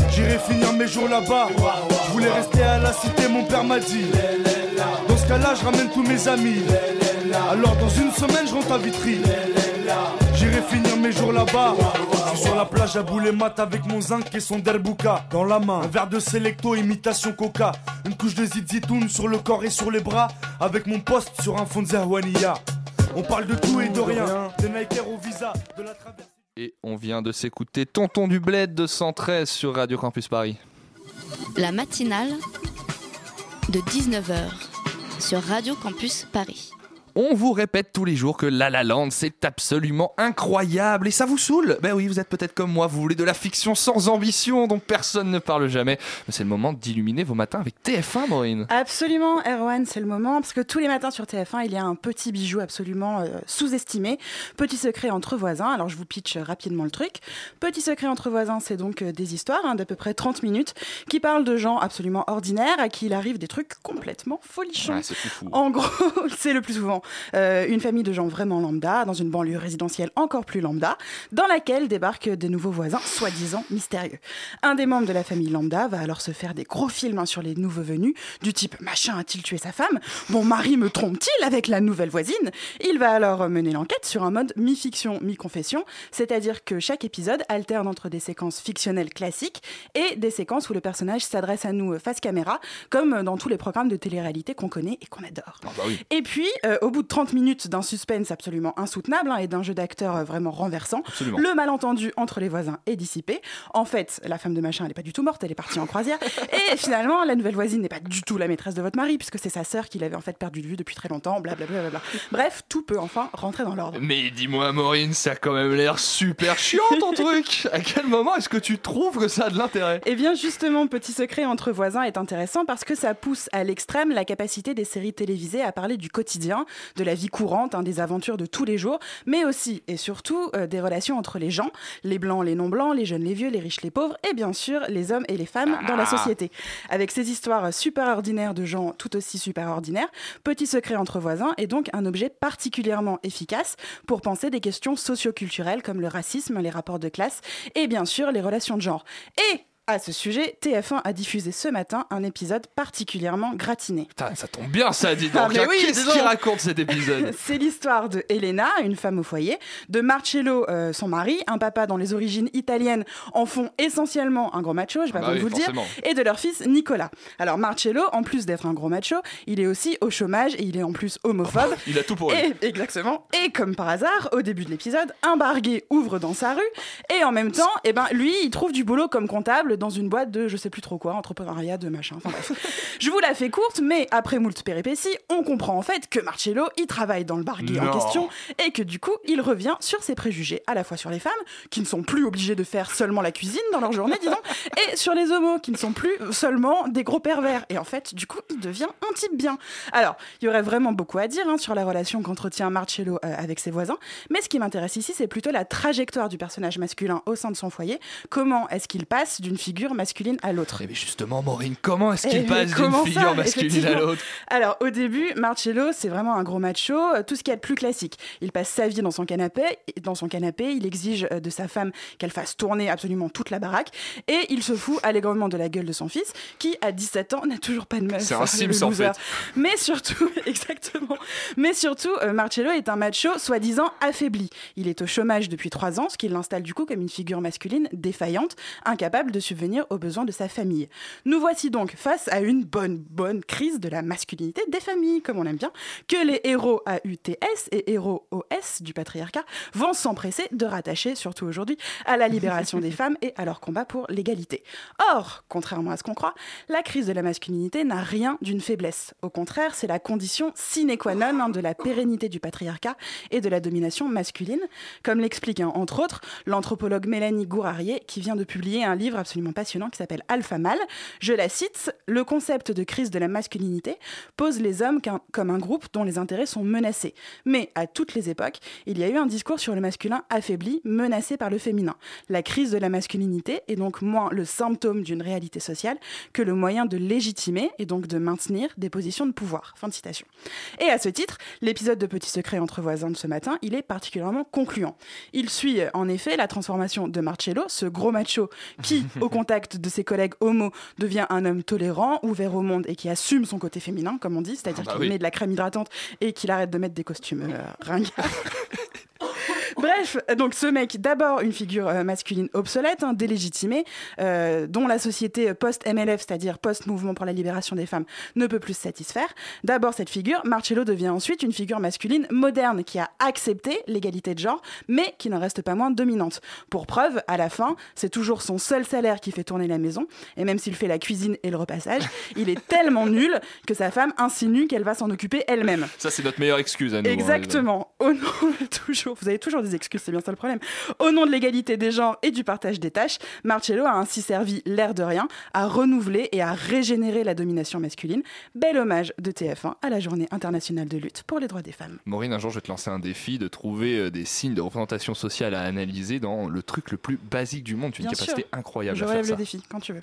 J'irai finir mes jours là-bas. Je voulais rester à la cité, mon père m'a dit. Dans ce cas-là, je ramène tous mes amis. Alors dans une semaine, je rentre à Vitry. J'irai finir mes jours là-bas. Je suis sur la plage à bouler mat avec mon zinc et son derbouka dans la main. Un verre de Selecto, imitation coca. Une couche de zizitoun sur le corps et sur les bras. Avec mon poste sur un fond de Zerwania. On parle de tout et de rien. Des Nike au visa, de la. Et on vient de s'écouter Tonton du Bled de 113 sur Radio Campus Paris. La matinale de 19h sur Radio Campus Paris. On vous répète tous les jours que La La Land c'est absolument incroyable et ça vous saoule Ben oui, vous êtes peut-être comme moi, vous voulez de la fiction sans ambition dont personne ne parle jamais. Mais c'est le moment d'illuminer vos matins avec TF1, Maureen. Absolument, Erwan, c'est le moment parce que tous les matins sur TF1, il y a un petit bijou absolument euh, sous-estimé. Petit secret entre voisins. Alors je vous pitch rapidement le truc. Petit secret entre voisins, c'est donc euh, des histoires hein, d'à peu près 30 minutes qui parlent de gens absolument ordinaires à qui il arrive des trucs complètement folichons. en gros, (laughs) c'est le plus souvent euh, une famille de gens vraiment lambda, dans une banlieue résidentielle encore plus lambda, dans laquelle débarquent des nouveaux voisins soi-disant mystérieux. Un des membres de la famille lambda va alors se faire des gros films hein, sur les nouveaux venus, du type machin a-t-il tué sa femme? Mon mari me trompe-t-il avec la nouvelle voisine? Il va alors mener l'enquête sur un mode mi-fiction, mi-confession, c'est-à-dire que chaque épisode alterne entre des séquences fictionnelles classiques et des séquences où le personnage s'adresse à nous face caméra, comme dans tous les programmes de télé-réalité qu'on connaît et qu'on adore. Ah bah et puis, euh, au bout de 30 minutes d'un suspense absolument insoutenable hein, et d'un jeu d'acteur euh, vraiment renversant, le malentendu entre les voisins est dissipé. En fait, la femme de machin, elle n'est pas du tout morte, elle est partie en croisière. (laughs) et finalement, la nouvelle voisine n'est pas du tout la maîtresse de votre mari, puisque c'est sa sœur qui l'avait en fait perdu de vue depuis très longtemps, blablabla. Bref, tout peut enfin rentrer dans l'ordre. Mais dis-moi, Maureen, ça a quand même l'air super chiant ton (laughs) truc À quel moment est-ce que tu trouves que ça a de l'intérêt? Eh bien, justement, Petit Secret entre voisins est intéressant parce que ça pousse à l'extrême la capacité des séries télévisées à parler du quotidien, de la vie courante, hein, des aventures de tous les jours, mais aussi et surtout euh, des relations entre les gens, les blancs, les non-blancs, les jeunes, les vieux, les riches, les pauvres, et bien sûr les hommes et les femmes dans la ah. société. Avec ces histoires super ordinaires de gens tout aussi super ordinaires, Petit secret entre voisins est donc un objet particulièrement efficace pour penser des questions socioculturelles comme le racisme, les rapports de classe et bien sûr les relations de genre. Et À ce sujet, TF1 a diffusé ce matin un épisode particulièrement gratiné. Putain, ça tombe bien ça, dis donc. Ah, mais oui, Qu'est-ce qu'il donc. raconte cet épisode (laughs) C'est l'histoire de Elena, une femme au foyer, de Marcello, euh, son mari, un papa dont les origines italiennes en font essentiellement un gros macho, je vais Ah bah oui, vous le dire, et de leur fils Nicolas. Alors Marcello, en plus d'être un gros macho, il est aussi au chômage et il est en plus homophobe. (laughs) Il a tout pour lui. Et, exactement. Et comme par hasard, au début de l'épisode, un barguet ouvre dans sa rue et en même temps, eh ben, lui, il trouve du boulot comme comptable dans une boîte de je sais plus trop quoi, entrepreneuriat de machin. Enfin bref. (laughs) je vous la fais courte, mais après moult péripéties, on comprend en fait que Marcello, il travaille dans le barguet en question et que du coup, il revient sur ses préjugés, à la fois sur les femmes, qui ne sont plus obligées de faire seulement la cuisine dans leur journée, disons, (laughs) et sur les homos, qui ne sont plus seulement des gros pervers. Et en fait, du coup, il devient un type bien. Alors, il y aurait vraiment beaucoup à dire hein, sur la relation qu'entretient Marcello euh, avec ses voisins, mais ce qui m'intéresse ici, c'est plutôt la trajectoire du personnage masculin au sein de son foyer. Comment est-ce qu'il passe d'une figure masculine à l'autre Mais justement, Maureen, comment est-ce Eh, qu'il mais passe d'une figure masculine à l'autre alors, au début, Marcello, c'est vraiment un gros macho, euh, tout ce qu'il y a de plus classique. Il passe sa vie dans son canapé, dans son canapé il exige euh, de sa femme qu'elle fasse tourner absolument toute la baraque, et il se fout allègrement de la gueule de son fils, qui, à 17 ans, n'a toujours pas de meuf. C'est un Sims, en fait. Mais surtout, (laughs) exactement, mais surtout, euh, Marcello est un macho soi-disant affaibli. Il est au chômage depuis 3 ans, ce qui l'installe du coup comme une figure masculine défaillante, incapable de subvenir aux besoins de sa famille. Nous voici donc face à une bonne, bonne crise de la masculinité des familles, comme on aime bien, que les héros AUTS et héros OS du patriarcat vont s'empresser de rattacher, surtout aujourd'hui, à la libération des (laughs) femmes et à leur combat pour l'égalité. Or, contrairement à ce qu'on croit, la crise de la masculinité n'a rien d'une faiblesse. Au contraire, c'est la condition sine qua non hein, de la pérennité du patriarcat et de la domination masculine, comme l'explique hein, entre autres l'anthropologue Mélanie Gourarier, qui vient de publier un livre absolument passionnant qui s'appelle Alpha Mâle. Je la cite, le concept de crise de la masculinité pose les hommes comme un groupe dont les intérêts sont menacés. Mais à toutes les époques, il y a eu un discours sur le masculin affaibli, menacé par le féminin. La crise de la masculinité est donc moins le symptôme d'une réalité sociale que le moyen de légitimer et donc de maintenir des positions de pouvoir. Fin de citation. Et à ce titre, l'épisode de Petit secret entre voisins de ce matin, il est particulièrement concluant. Il suit euh, en effet la transformation de Marcello, ce gros macho qui, (laughs) au contact de ses collègues homo, devient un homme tolérant, ouvert au monde et qui assume son côté féminin, comme on dit, c'est-à-dire Ah bah qu'il oui. met de la crème hydratante et qu'il arrête de mettre des costumes euh, ringards. (laughs) Bref, donc ce mec, d'abord une figure euh, masculine obsolète, hein, délégitimée, euh, dont la société post-MLF, c'est-à-dire post-mouvement pour la libération des femmes, ne peut plus se satisfaire. D'abord cette figure, Marcello devient ensuite une figure masculine moderne qui a accepté l'égalité de genre, mais qui n'en reste pas moins dominante. Pour preuve, à la fin, c'est toujours son seul salaire qui fait tourner la maison, et même s'il fait la cuisine et le repassage, il est tellement nul que sa femme insinue qu'elle va s'en occuper elle-même. Ça, c'est notre meilleure excuse à nous. hein, Exactement. Au nom toujours, vous avez toujours des excuses, c'est bien ça le problème. Au nom de l'égalité des genres et du partage des tâches, Marcello a ainsi servi l'air de rien à renouveler et à régénérer la domination masculine. Bel hommage de TF1 à la Journée internationale de lutte pour les droits des femmes. Maureen, un jour, je vais te lancer un défi de trouver euh, des signes de représentation sociale à analyser dans le truc le plus basique du monde. Tu as une capacité incroyable Je à faire relève ça. le défi quand tu veux.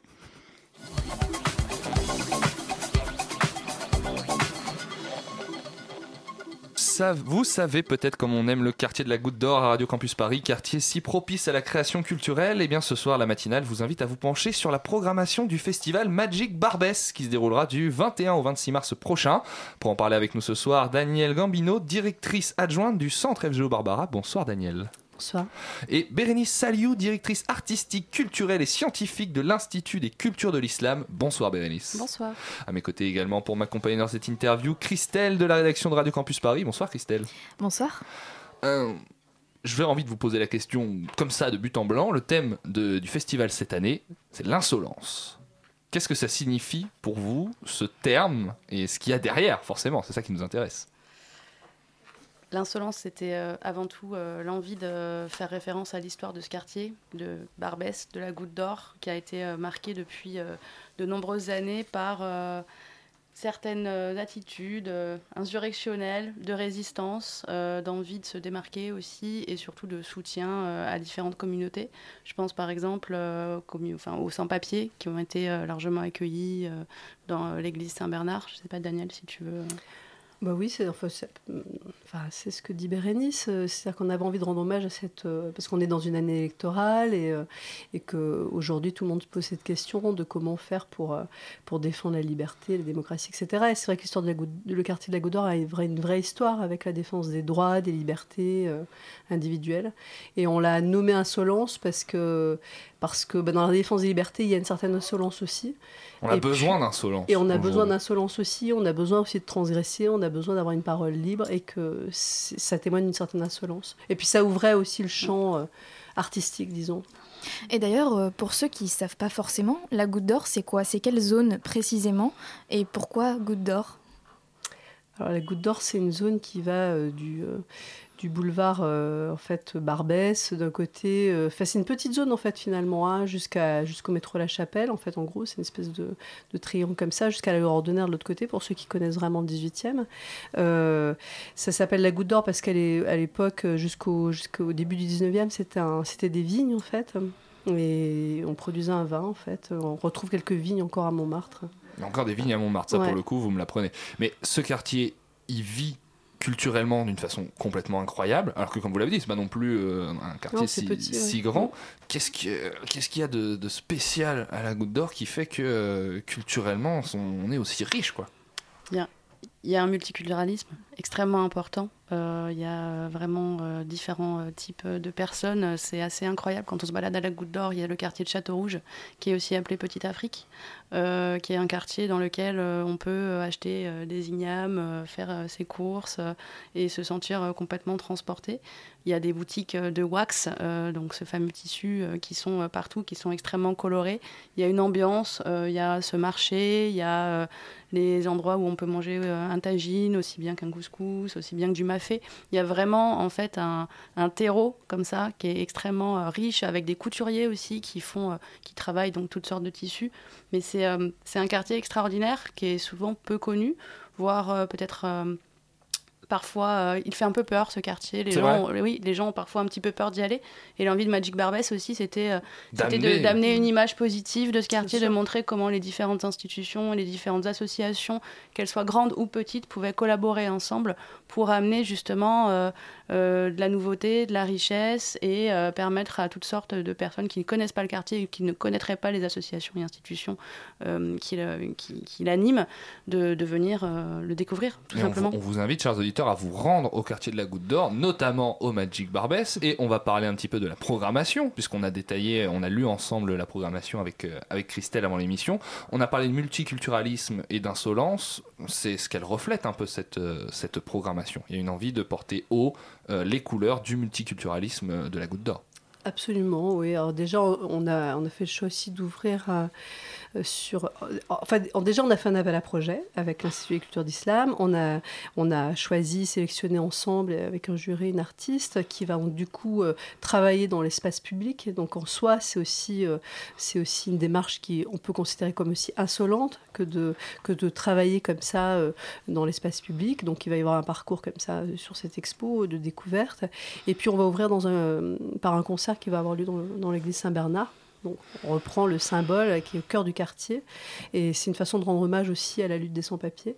Vous savez peut-être comme on aime le quartier de la Goutte d'Or à Radio Campus Paris, quartier si propice à la création culturelle. Et bien ce soir, la matinale vous invite à vous pencher sur la programmation du festival Magic Barbès qui se déroulera du 21 au 26 mars prochain. Pour en parler avec nous ce soir, Danielle Gambino, directrice adjointe du Centre FGO Barbara. Bonsoir Danielle. Bonsoir. Et Bérénice Saliou, directrice artistique, culturelle et scientifique de l'Institut des cultures de l'islam. Bonsoir Bérénice. Bonsoir. À mes côtés également pour m'accompagner dans cette interview, Christelle de la rédaction de Radio Campus Paris. Bonsoir Christelle. Bonsoir. Euh, je vais envie de vous poser la question comme ça de but en blanc. Le thème de- du festival cette année, c'est l'insolence. Qu'est-ce que ça signifie pour vous, ce terme, et ce qu'il y a derrière, forcément? C'est ça qui nous intéresse. L'insolence, c'était euh, avant tout euh, l'envie de faire référence à l'histoire de ce quartier, de Barbès, de la Goutte d'Or, qui a été euh, marqué depuis de nombreuses années par certaines attitudes insurrectionnelles, de résistance, d'envie de se démarquer aussi, et surtout de soutien à différentes communautés. Je pense par exemple aux sans-papiers, qui ont été largement accueillis dans l'église Saint-Bernard. Je ne sais pas, Daniel, si tu veux... Bah oui, c'est enfin, enfin, ce que dit Bérénice. euh, C'est-à-dire qu'on avait envie de rendre hommage à cette. euh, parce qu'on est dans une année électorale et, euh, et qu'aujourd'hui, tout le monde se pose cette question de comment faire pour, euh, pour défendre la liberté, la démocratie, etc. Et c'est vrai que l'histoire de le quartier de la Goutte d'Or a une vraie, une vraie histoire avec la défense des droits, des libertés individuelles. Et on l'a nommé insolence parce que, parce que bah, dans la défense des libertés, il y a une certaine insolence aussi. On a Et besoin d'insolence. Et on a besoin d'insolence aussi, on a besoin aussi de transgresser, on a besoin d'avoir une parole libre et que ça témoigne d'une certaine insolence. Et puis ça ouvrait aussi le champ euh, artistique, disons. Et d'ailleurs, euh, pour ceux qui ne savent pas forcément, la goutte d'or, c'est quoi? C'est quelle zone précisément? Et pourquoi goutte d'or? Alors la Goutte d'Or, c'est une zone qui va euh, du, euh, du boulevard euh, en fait Barbès d'un côté. euh, c'est une petite zone en fait finalement, hein, jusqu'à jusqu'au métro La Chapelle. En fait, en gros, c'est une espèce de, de triangle comme ça, jusqu'à la ordinaire de l'autre côté. Pour ceux qui connaissent vraiment le 18e, Euh, ça s'appelle la Goutte d'Or parce qu'elle est à l'époque jusqu'au jusqu'au début du 19e, c'était c'était des vignes en fait. Et on produisait un vin en fait. On retrouve quelques vignes encore à Montmartre. Il y a encore des vignes à Montmartre, ça Ouais. pour le coup, vous me l'apprenez. Mais ce quartier, il vit culturellement d'une façon complètement incroyable, alors que comme vous l'avez dit, c'est pas non plus euh, un quartier Non, si, petit, ouais. si grand. Qu'est-ce que- qu'est-ce qu'il y a de, de spécial à la Goutte d'Or qui fait que euh, culturellement on, on est aussi riche quoi? Il y a, il y a un multiculturalisme extrêmement important. Euh, il y a vraiment euh, différents euh, types de personnes. C'est assez incroyable quand on se balade à la Goutte d'Or. Il y a le quartier de Château-Rouge, qui est aussi appelé Petite Afrique, euh, qui est un quartier dans lequel euh, on peut euh, acheter euh, des ignames, euh, faire euh, ses courses euh, et se sentir euh, complètement transporté. Il y a des boutiques euh, de wax, euh, donc ce fameux tissu euh, qui sont euh, partout, qui sont extrêmement colorés. Il y a une ambiance, euh, il y a ce marché, il y a euh, les endroits où on peut manger euh, un tagine, aussi bien qu'un couscous, aussi bien que du mafé. Il y a vraiment en fait un, un terreau comme ça qui est extrêmement euh, riche, avec des couturiers aussi qui font, euh, qui travaillent donc toutes sortes de tissus. Mais c'est euh, c'est un quartier extraordinaire qui est souvent peu connu, voire peut-être parfois euh, il fait un peu peur ce quartier. Les gens, vrai oui, les gens ont parfois un petit peu peur d'y aller. Et l'envie de Magic Barbès aussi, c'était euh, D'amener- une image positive de ce quartier, de montrer comment les différentes institutions, les différentes associations, qu'elles soient grandes ou petites, pouvaient collaborer ensemble pour amener justement euh, euh, de la nouveauté, de la richesse et euh, permettre à toutes sortes de personnes qui ne connaissent pas le quartier et qui ne connaîtraient pas les associations et institutions euh, qui, le- qui- qui l'animent de, de venir euh, le découvrir, tout Et on, vous- simplement. on vous invite, chers auditeurs, à vous rendre au quartier de la Goutte d'Or, notamment au Magic Barbès, et on va parler un petit peu de la programmation, puisqu'on a détaillé, on a lu ensemble la programmation avec, euh, avec Christelle avant l'émission. On a parlé de multiculturalisme et d'insolence, c'est ce qu'elle reflète un peu cette, euh, cette programmation. Il y a une envie de porter haut euh, les couleurs du multiculturalisme de la Goutte d'Or. Absolument, oui. Alors déjà, on a, on a fait le choix aussi d'ouvrir euh, euh, sur... euh, Enfin, en- déjà, on a fait un appel à projet avec l'Institut des cultures d'islam. On a, on a choisi, sélectionné ensemble avec un jury une artiste qui va du coup travailler dans l'espace public. Donc en soi, c'est aussi, aussi une démarche qui on peut considérer comme aussi insolente que de, que de travailler comme ça dans l'espace public. Donc il va y avoir un parcours comme ça sur cette expo de découverte. Et puis on va ouvrir dans un, par un concert qui va avoir lieu dans, l'église Saint-Bernard. Donc, on reprend le symbole qui est au cœur du quartier. Et c'est une façon de rendre hommage aussi à la lutte des sans-papiers.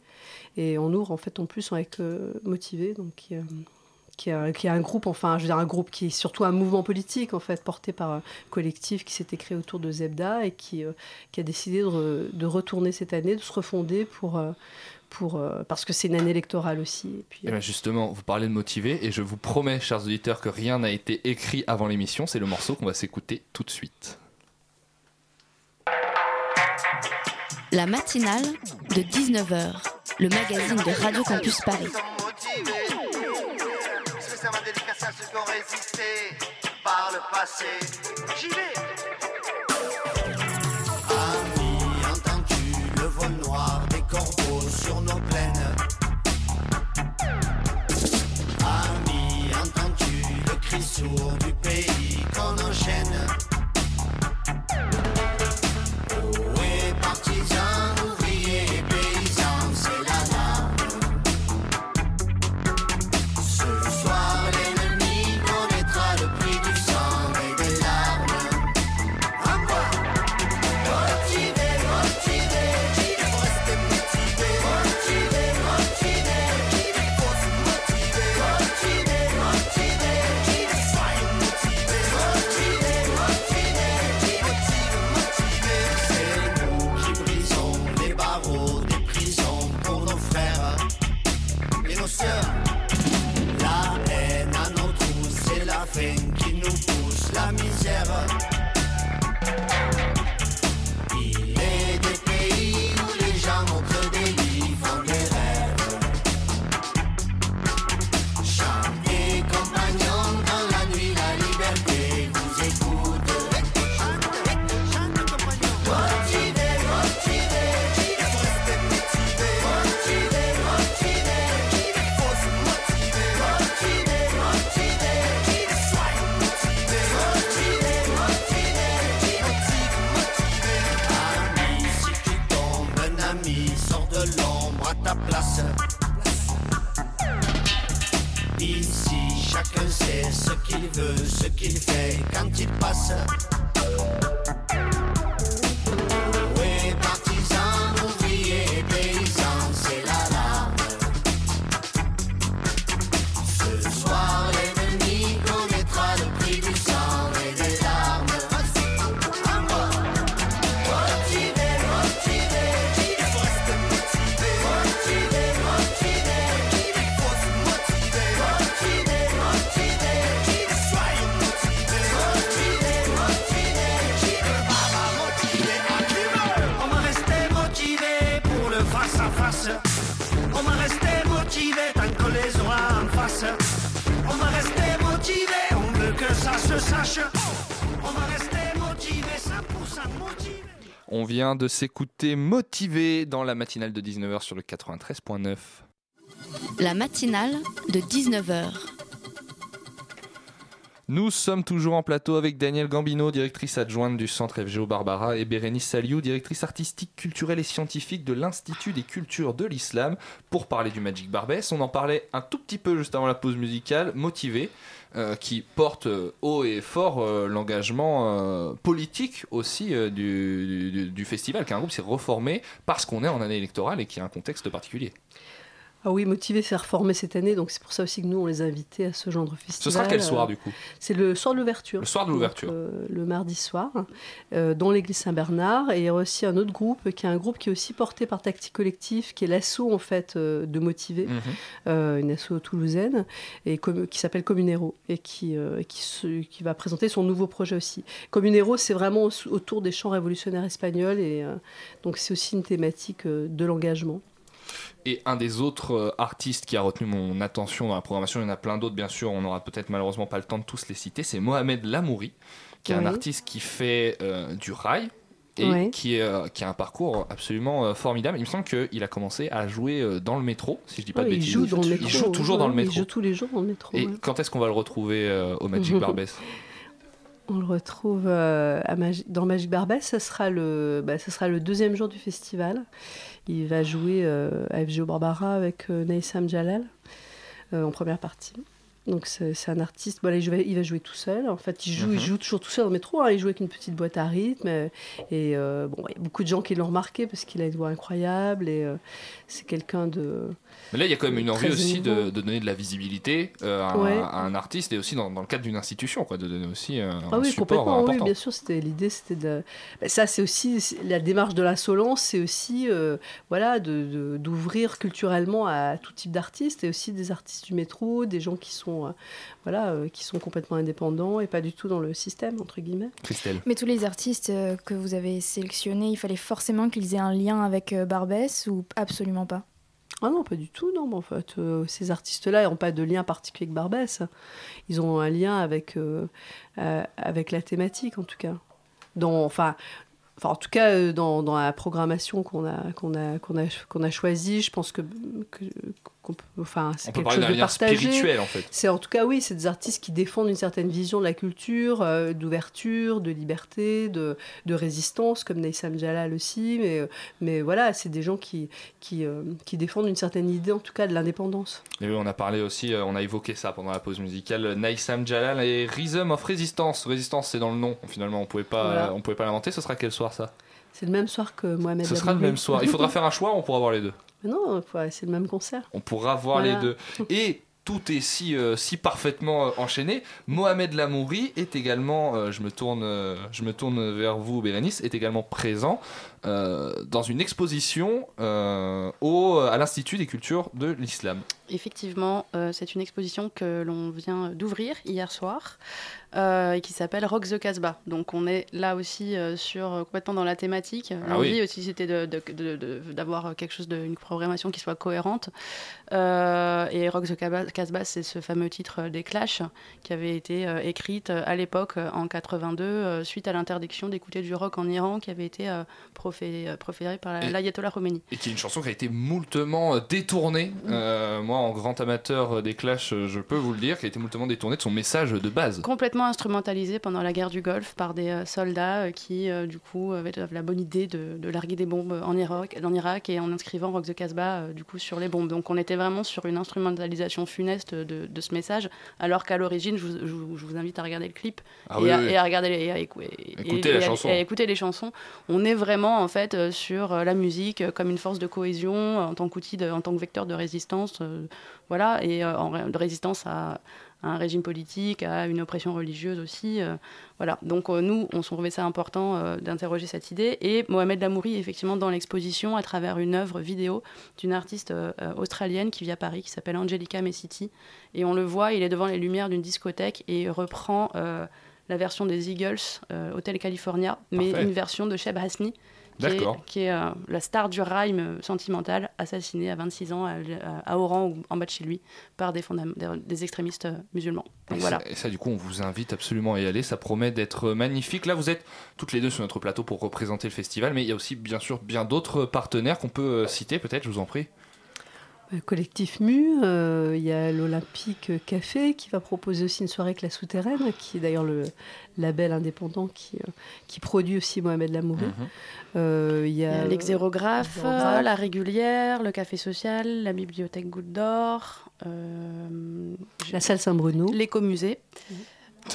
Et on ouvre en fait en plus avec euh, Motivé, donc qui, euh, a un groupe, enfin je veux dire un groupe qui est surtout un mouvement politique en fait, porté par un collectif qui s'était créé autour de Zebda et qui, euh, a décidé de, re- de retourner cette année, de se refonder pour... euh, pour, euh, parce que c'est une année électorale aussi. Et puis, Et bien justement, vous parlez de motiver, et je vous promets, chers auditeurs, que rien n'a été écrit avant l'émission. C'est le morceau qu'on va s'écouter tout de suite. La matinale de 19h, le magazine de Radio Campus Paris. C'est ça ma dédicace à ceux qui ont résisté par le passé? J'y vais. On vient de s'écouter motivé dans la matinale de 19h sur le 93.9. La matinale de 19h. Nous sommes toujours en plateau avec Danielle Gambino, directrice adjointe du centre FGO Barbara, et Bérénice Saliou, directrice artistique, culturelle et scientifique de l'Institut des cultures de l'islam, pour parler du Magic Barbès. On en parlait un tout petit peu juste avant la pause musicale, motivé, euh, qui porte euh, haut et fort euh, l'engagement politique aussi du, du- festival, qui est un groupe s'est reformé parce qu'on est en année électorale et qui a un contexte particulier. Ah oui, motivé, c'est reformé cette année, donc c'est pour ça aussi que nous, on les a invités à ce genre de festival. Ce sera quel soir Euh, du coup? C'est le soir de l'ouverture. Le soir de l'ouverture. euh, le mardi soir, euh, dans l'église Saint-Bernard. Et il y a aussi un autre groupe, qui est un groupe qui est aussi porté par Tactique Collectif, qui est l'assaut en fait euh, de Motivé, Mhm. euh, une asso toulousaine, et comme- qui s'appelle Communero, et qui, qui, se- qui va présenter son nouveau projet aussi. Communero, c'est vraiment au- autour des chants révolutionnaires espagnols, et donc c'est aussi une thématique de l'engagement. Et un des autres euh, artistes qui a retenu mon attention dans la programmation, il y en a plein d'autres bien sûr, on n'aura peut-être malheureusement pas le temps de tous les citer, c'est Mohamed Lamouri, qui est un artiste qui fait euh, du rail et Ouais. qui, est, euh, qui a un parcours absolument euh, formidable. Il me semble qu'il a commencé à jouer euh, dans le métro, si je dis pas Ouais, de il bêtises. joue dans le métro. Il joue toujours dans le métro. Il joue tous les jours dans le métro. Et quand est-ce qu'on va le retrouver au Magic (laughs) Barbès? On le retrouve à Magi- dans Magic Barbès, ça sera, le, bah, ça sera le deuxième jour du festival. Il va jouer euh, à FGO Barbara avec euh, Naïsam Jalal euh, en première partie. Donc c'est un artiste, bon, là, il, va jouer tout seul. En fait, il joue, Mhm. il joue toujours tout seul dans le métro. hein. Il joue avec une petite boîte à rythme. Et euh, bon, il y a beaucoup de gens qui l'ont remarqué parce qu'il a une voix incroyable et euh, c'est quelqu'un de. Mais là, il y a quand même une envie aussi de, de donner de la visibilité euh, à, un- Ouais. à un artiste et aussi dans, dans le cadre d'une institution, quoi, de donner aussi euh, Ah un oui, support complètement, oui, important. bien sûr, c'était l'idée, c'était de... bah, ça, c'est aussi la démarche de l'insolence, c'est aussi euh, voilà de- de- d'ouvrir culturellement à tout type d'artistes et aussi des artistes du métro, des gens qui sont euh, voilà euh, qui sont complètement indépendants et pas du tout dans le système entre guillemets. Christelle. Mais tous les artistes que vous avez sélectionnés, il fallait forcément qu'ils aient un lien avec Barbès ou absolument pas? Ah non, pas du tout, non. mais en fait, euh, ces artistes-là n'ont pas de lien particulier avec Barbès. Ils ont un lien avec, euh, euh, la thématique, en tout cas. Dans, enfin, en tout cas, dans, la programmation qu'on a, qu'on a, qu'on a, qu'on a choisie, je pense que- qu'on peut- enfin, c'est quelque chose de partagé. spirituel, en fait. C'est en tout cas, oui, c'est des artistes qui défendent une certaine vision de la culture, euh, d'ouverture, de liberté, de, de résistance, comme Naïsam Jalal aussi. Mais, euh, mais voilà, c'est des gens qui, qui, euh, qui défendent une certaine idée, en tout cas, de l'indépendance. Et oui, on a parlé aussi, on a évoqué ça pendant la pause musicale. Naïsam Jalal et Rhythm of Resistance. Résistance, c'est dans le nom. Finalement, on pouvait pas, Voilà. on pouvait pas l'inventer. Ce sera quel soir ça? C'est le même soir que Mohamed Ce sera le même soir. Il faudra (laughs) faire un choix. On pourra voir les deux. Mais non, c'est le même concert. On pourra voir Voilà. les deux. Et tout est si, euh, si parfaitement euh, enchaîné. Mohamed Lamouri est également, euh, je, me tourne, je me tourne vers vous, Bérénice, est également présent euh, dans une exposition euh, au, à l'Institut des cultures de l'islam. Effectivement, euh, c'est une exposition que l'on vient d'ouvrir hier soir. et qui s'appelle Rock the Casbah. Donc on est là aussi sur complètement dans la thématique. Ah L'envie oui. aussi c'était d'avoir quelque chose, de, une programmation qui soit cohérente. Et Rock the Casbah, c'est ce fameux titre des Clash qui avait été écrite à l'époque en 82 euh, suite à l'interdiction d'écouter du rock en Iran qui avait été profé- euh, proférée par l'ayatollah Khomeini. Et qui est une chanson qui a été moultement euh, détournée. Mm. Euh, moi, en grand amateur des Clash, euh, je peux vous le dire, qui a été moultement détournée de son message de base. complètement instrumentalisé pendant la guerre du Golfe par des soldats qui, du coup, avaient la bonne idée de, de larguer des bombes en Irak, en Irak et en inscrivant Rock the Casbah, du coup, sur les bombes. Donc on était vraiment sur une instrumentalisation funeste de, de ce message, alors qu'à l'origine, je, vous- je vous- je vous invite à regarder le clip Ah et, oui, à, oui. et à regarder les- et à écou- et- Écouter et- la et à- chanson. et à écouter les chansons. On est vraiment, en fait, euh, sur euh, la musique euh, comme une force de cohésion, en tant qu'outil, en tant que vecteur de résistance, euh, voilà, et euh, en de résistance à à un régime politique, à une oppression religieuse aussi. euh, voilà. Donc nous, on se trouvait ça important d'interroger cette idée. Et Mohamed Lamouri, effectivement, dans l'exposition, à travers une œuvre vidéo d'une artiste australienne qui vit à Paris, qui s'appelle Angelica Messiti. Et on le voit, il est devant les lumières d'une discothèque et il reprend la version des Eagles, euh, Hotel California, mais Parfait. une version de Sheb Hasni. Qui est, D'accord. qui est, euh, la star du rhyme sentimental, assassinée à 26 ans à, à Oran ou en bas de chez lui par des, extrémistes euh, musulmans. Donc Et voilà. ça, et ça, du coup, on vous invite absolument à y aller. Ça promet d'être magnifique. Là, vous êtes toutes les deux sur notre plateau pour représenter le festival, mais il y a aussi, bien sûr, bien d'autres partenaires qu'on peut euh, citer, peut-être, je vous en prie. Le collectif MU, euh, il y a l'Olympique Café qui va proposer aussi une soirée avec la souterraine, qui est d'ailleurs le label indépendant qui, euh, qui produit aussi Mohamed Lamouri. Mhm. Euh, il y a a l'exérographe, la régulière, le café social, la bibliothèque Goutte d'Or, euh, la salle Saint-Bruno, l'écomusée. Fait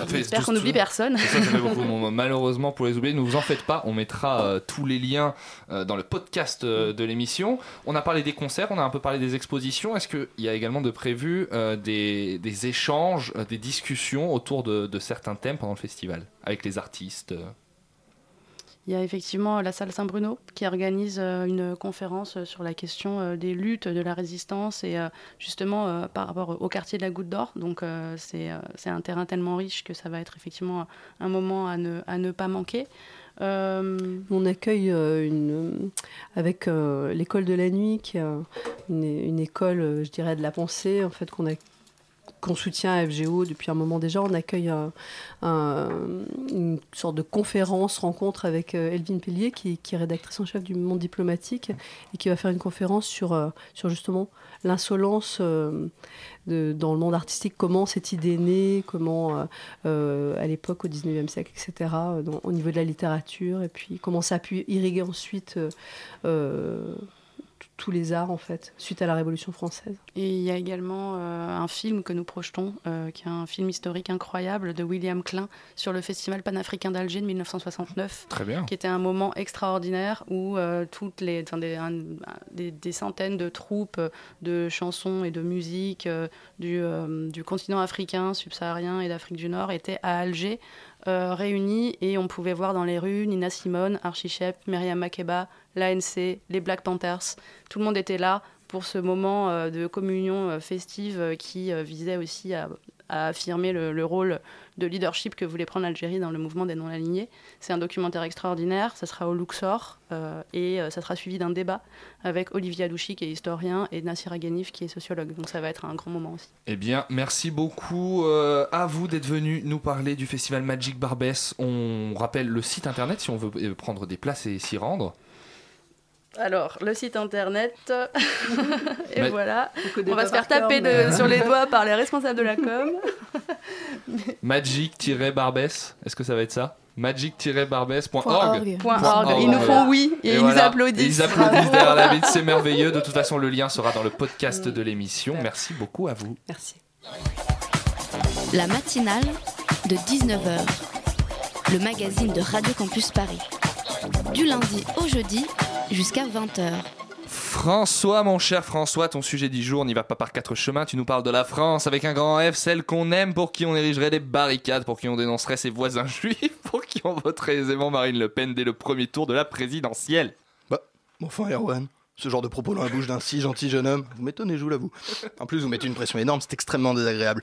J'espère qu'on n'oublie personne. Ça, ça fait beaucoup. (laughs) Bon, malheureusement, pour les oublier, ne vous en faites pas. On mettra euh, tous les liens euh, dans le podcast euh, de l'émission. On a parlé des concerts, on a un peu parlé des expositions. Est-ce qu'il y a également de prévu des, des échanges, des discussions autour de, de certains thèmes pendant le festival avec les artistes Il y a effectivement la salle Saint-Bruno qui organise euh, une conférence euh, sur la question euh, des luttes, de la résistance et justement par rapport au quartier de la Goutte d'Or. Donc c'est un terrain tellement riche que ça va être effectivement un moment à ne, à ne pas manquer. On accueille une, avec l'école de la nuit, qui est un- une, une école, je dirais, de la pensée, en fait, qu'on a qu'on soutient à FGO depuis un moment déjà. On accueille un- un- une sorte de conférence, rencontre avec euh, Elvine Pellier, qui, est rédactrice en chef du Monde diplomatique, et qui va faire une conférence sur, euh, sur justement l'insolence euh, dans le monde artistique, comment cette idée est née, comment à l'époque, au 19e siècle, etc., au niveau de la littérature, et puis comment ça a pu irriguer ensuite tous les arts, en fait, suite à la Révolution française. Et il y a également euh, un film que nous projetons, euh, qui est un film historique incroyable de William Klein sur le Festival panafricain d'Alger de 1969. Très bien. Qui était un moment extraordinaire où euh, toutes les, enfin, des, un- des, des centaines de troupes de chansons et de musique euh, du, euh, du continent africain, subsaharien et d'Afrique du Nord étaient à Alger. Euh, réunis et on pouvait voir dans les rues Nina Simone, Archie Shepp, Myriam Makeba, l'ANC, les Black Panthers. Tout le monde était là pour ce moment euh, de communion euh, festive euh, qui visait aussi à, affirmer le, le rôle de leadership que voulait prendre l'Algérie dans le mouvement des non-alignés. C'est un documentaire extraordinaire, ça sera au Luxor et ça sera suivi d'un débat avec Olivier Adouchi qui est historien et Nassir Aghanif qui est sociologue. Donc ça va être un grand moment aussi. Eh bien, merci beaucoup à vous d'être venu nous parler du festival Magic Barbès. On rappelle le site internet si on veut prendre des places et s'y rendre. Alors, le site internet, (laughs) et Mais- voilà. On va se faire taper de- (laughs) sur les doigts par les responsables de la com. (laughs) Magic-Barbès, est-ce que ça va être ça? Magic-barbès.org. Ils nous font oui et ils nous applaudissent. Et ils applaudissent derrière la vitre, c'est merveilleux. De toute façon, le lien sera dans le podcast de l'émission. Merci beaucoup à vous. Merci. La matinale de 19h. Le magazine de Radio Campus Paris. Du lundi au jeudi jusqu'à 20h. François, mon cher François, ton sujet du jour n'y va pas par quatre chemins. Tu nous parles de la France avec un grand F, celle qu'on aime, pour qui on érigerait des barricades, pour qui on dénoncerait ses voisins juifs, (laughs) pour qui on voterait aisément Marine Le Pen dès le premier tour de la présidentielle. Bah, mon enfin, Erwan, Ce genre de propos dans la bouche d'un si gentil jeune homme, vous m'étonnez, je vous l'avoue. En plus, vous mettez une pression énorme, c'est extrêmement désagréable.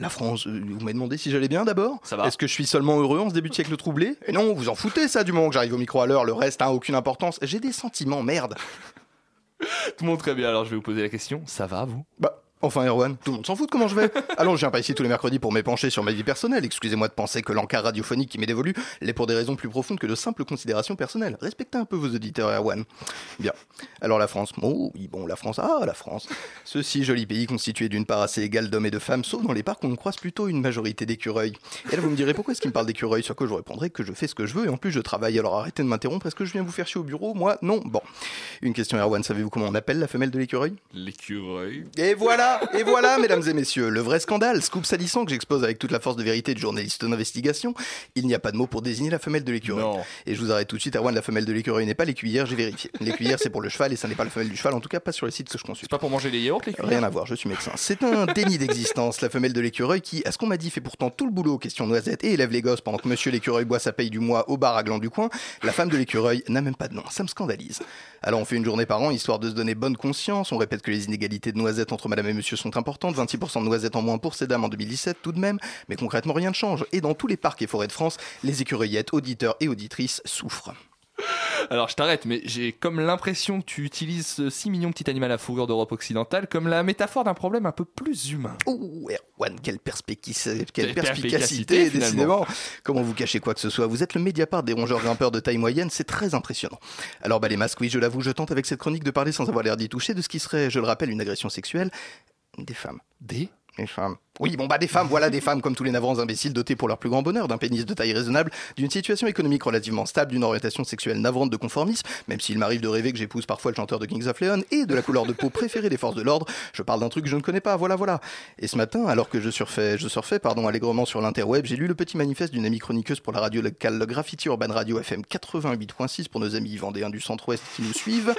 La France, euh, vous m'avez demandé si j'allais bien d'abord Ça va. Est-ce que je suis seulement heureux en ce début de siècle troublé? Et non, vous en foutez ça du moment que j'arrive au micro à l'heure, le reste a aucune importance. J'ai des sentiments, merde. Tout le monde très bien, alors je vais vous poser la question. Ça va, vous? Bah, enfin, Erwan, tout le monde s'en fout de comment je vais. (laughs) Allons, je viens pas ici tous les mercredis pour m'épancher sur ma vie personnelle. Excusez-moi de penser que l'encart radiophonique qui m'est dévolu l'est pour des raisons plus profondes que de simples considérations personnelles. Respectez un peu vos auditeurs, Erwan. Bien. Alors, la France. Oh, oui, bon, la France. Ah, la France. Ce si joli pays constitué d'une part assez égale d'hommes et de femmes, sauf dans les parcs où on croise plutôt une majorité d'écureuils. Et là, vous me direz pourquoi est-ce qu'il me parle d'écureuils? Sur quoi je répondrai que je fais ce que je veux et en plus je travaille. Alors arrêtez de m'interrompre. Est-ce que je viens vous faire chier au bureau? Moi, non. Bon. Une question, Erwan. Savez-vous comment on appelle la femelle de l'écureuil? L'écureuil. et voilà, et voilà, mesdames et messieurs, le vrai scandale, scoop salissant que j'expose avec toute la force de vérité de journaliste d'investigation. Il n'y a pas de mot pour désigner la femelle de l'écureuil. Et je vous arrête tout de suite, Erwan, la femelle de l'écureuil n'est pas l'écuyère, j'ai vérifié. L'écuyère, c'est pour le cheval et ça n'est pas la femelle du cheval, en tout cas pas sur les sites que je consulte. Pas pour manger les yaourts, l'écuyère Rien à voir, je suis médecin. C'est un déni d'existence, la femelle de l'écureuil qui, à ce qu'on m'a dit, fait pourtant tout le boulot question noisette et élève les gosses pendant que monsieur l'écureuil boit sa paye du mois au bar à gland du coin. La femme de l'écureuil n'a même pas de nom, ça me scandalise. Alors on fait une journée par an histoire de se donner bonne conscience, on répète que les inégalités de noisettes entre madame et monsieur sont importantes, 26% de noisettes en moins pour ces dames en 2017 tout de même, mais concrètement rien ne change. Et dans tous les parcs et forêts de France, les écureuillettes, auditeurs et auditrices souffrent. Alors je t'arrête, mais j'ai comme l'impression que tu utilises ce 6 millions de petits animaux à fourrure d'Europe occidentale comme la métaphore d'un problème un peu plus humain. Ouh, Erwan, quelle, perspici- quelle perspicacité, perspicacité, décidément. Comment vous cachez quoi que ce soit? Vous êtes le médiapart des rongeurs grimpeurs de taille moyenne, c'est très impressionnant. Alors, bah, les masques, oui, je l'avoue, je tente avec cette chronique de parler sans avoir l'air d'y toucher de ce qui serait, je le rappelle, une agression sexuelle des femmes. Des? Des femmes. Oui, bon, bah, des femmes, voilà des femmes comme tous les navrants imbéciles dotés pour leur plus grand bonheur d'un pénis de taille raisonnable, d'une situation économique relativement stable, d'une orientation sexuelle navrante de conformisme, même s'il m'arrive de rêver que j'épouse parfois le chanteur de Kings of Leon, et de la couleur de peau préférée des forces de l'ordre. Je parle d'un truc que je ne connais pas, voilà, voilà. Et ce matin, alors que je surfais, je surfais, pardon, allègrement sur l'interweb, j'ai lu le petit manifeste d'une amie chroniqueuse pour la radio locale le Graffiti Urban Radio FM 88.6 pour nos amis vendéens du centre-ouest qui nous suivent.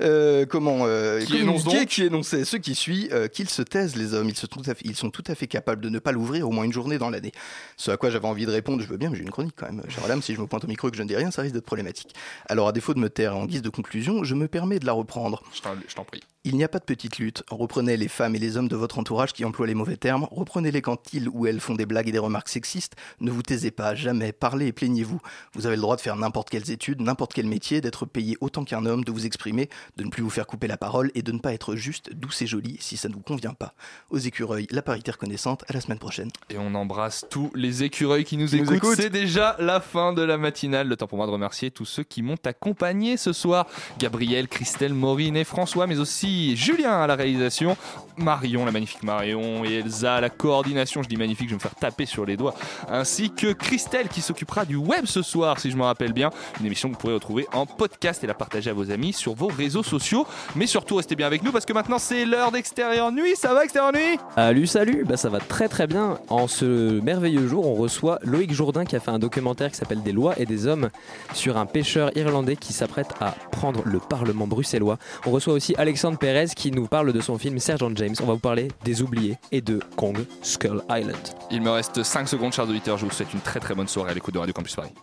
Euh, comment euh, Qui énonce donc qui énonçait ce qui suit, euh, qu'ils se taisent les hommes, ils, se ils sont tout à fait capables de ne pas l'ouvrir au moins une journée dans l'année. Ce à quoi j'avais envie de répondre, je veux bien, mais j'ai une chronique quand même. Chère dame, si je me pointe au micro et que je ne dis rien, ça risque d'être problématique. Alors à défaut de me taire en guise de conclusion, je me permets de la reprendre. Je t'en prie. Il n'y a pas de petite lutte. Reprenez les femmes et les hommes de votre entourage qui emploient les mauvais termes. Reprenez-les quand ils ou elles font des blagues et des remarques sexistes. Ne vous taisez pas, jamais. Parlez et plaignez-vous. Vous avez le droit de faire n'importe quelles études, n'importe quel métier, d'être payé autant qu'un homme, de vous exprimer, de ne plus vous faire couper la parole et de ne pas être juste douce et jolie si ça ne vous convient pas. Aux écureuils, la parité reconnaissante. À la semaine prochaine. Et on embrasse tous les écureuils qui nous Qui nous écoutent. écoutent. C'est déjà la fin de la matinale. Le temps pour moi de remercier tous ceux qui m'ont accompagné ce soir. Gabriel, Christelle, Maureen et François, mais aussi Julien à la réalisation, Marion, la magnifique Marion, et Elsa à la coordination. Je dis magnifique, je vais me faire taper sur les doigts. Ainsi que Christelle qui s'occupera du web ce soir, si je me rappelle bien. Une émission que vous pourrez retrouver en podcast et la partager à vos amis sur vos réseaux sociaux. Mais surtout, restez bien avec nous parce que maintenant c'est l'heure d'extérieur nuit. Ça va, extérieur nuit? Salut, salut, bah ça va très très bien. En ce merveilleux jour, on reçoit Loïc Jourdain qui a fait un documentaire qui s'appelle Des lois et des hommes sur un pêcheur irlandais qui s'apprête à prendre le Parlement bruxellois. On reçoit aussi Alexandre Pérez qui nous parle de son film Sergeant James. On va vous parler des oubliés et de Kong Skull Island. Il me reste 5 secondes, chers auditeurs. Je vous souhaite une très très bonne soirée à l'écoute de Radio Campus Paris.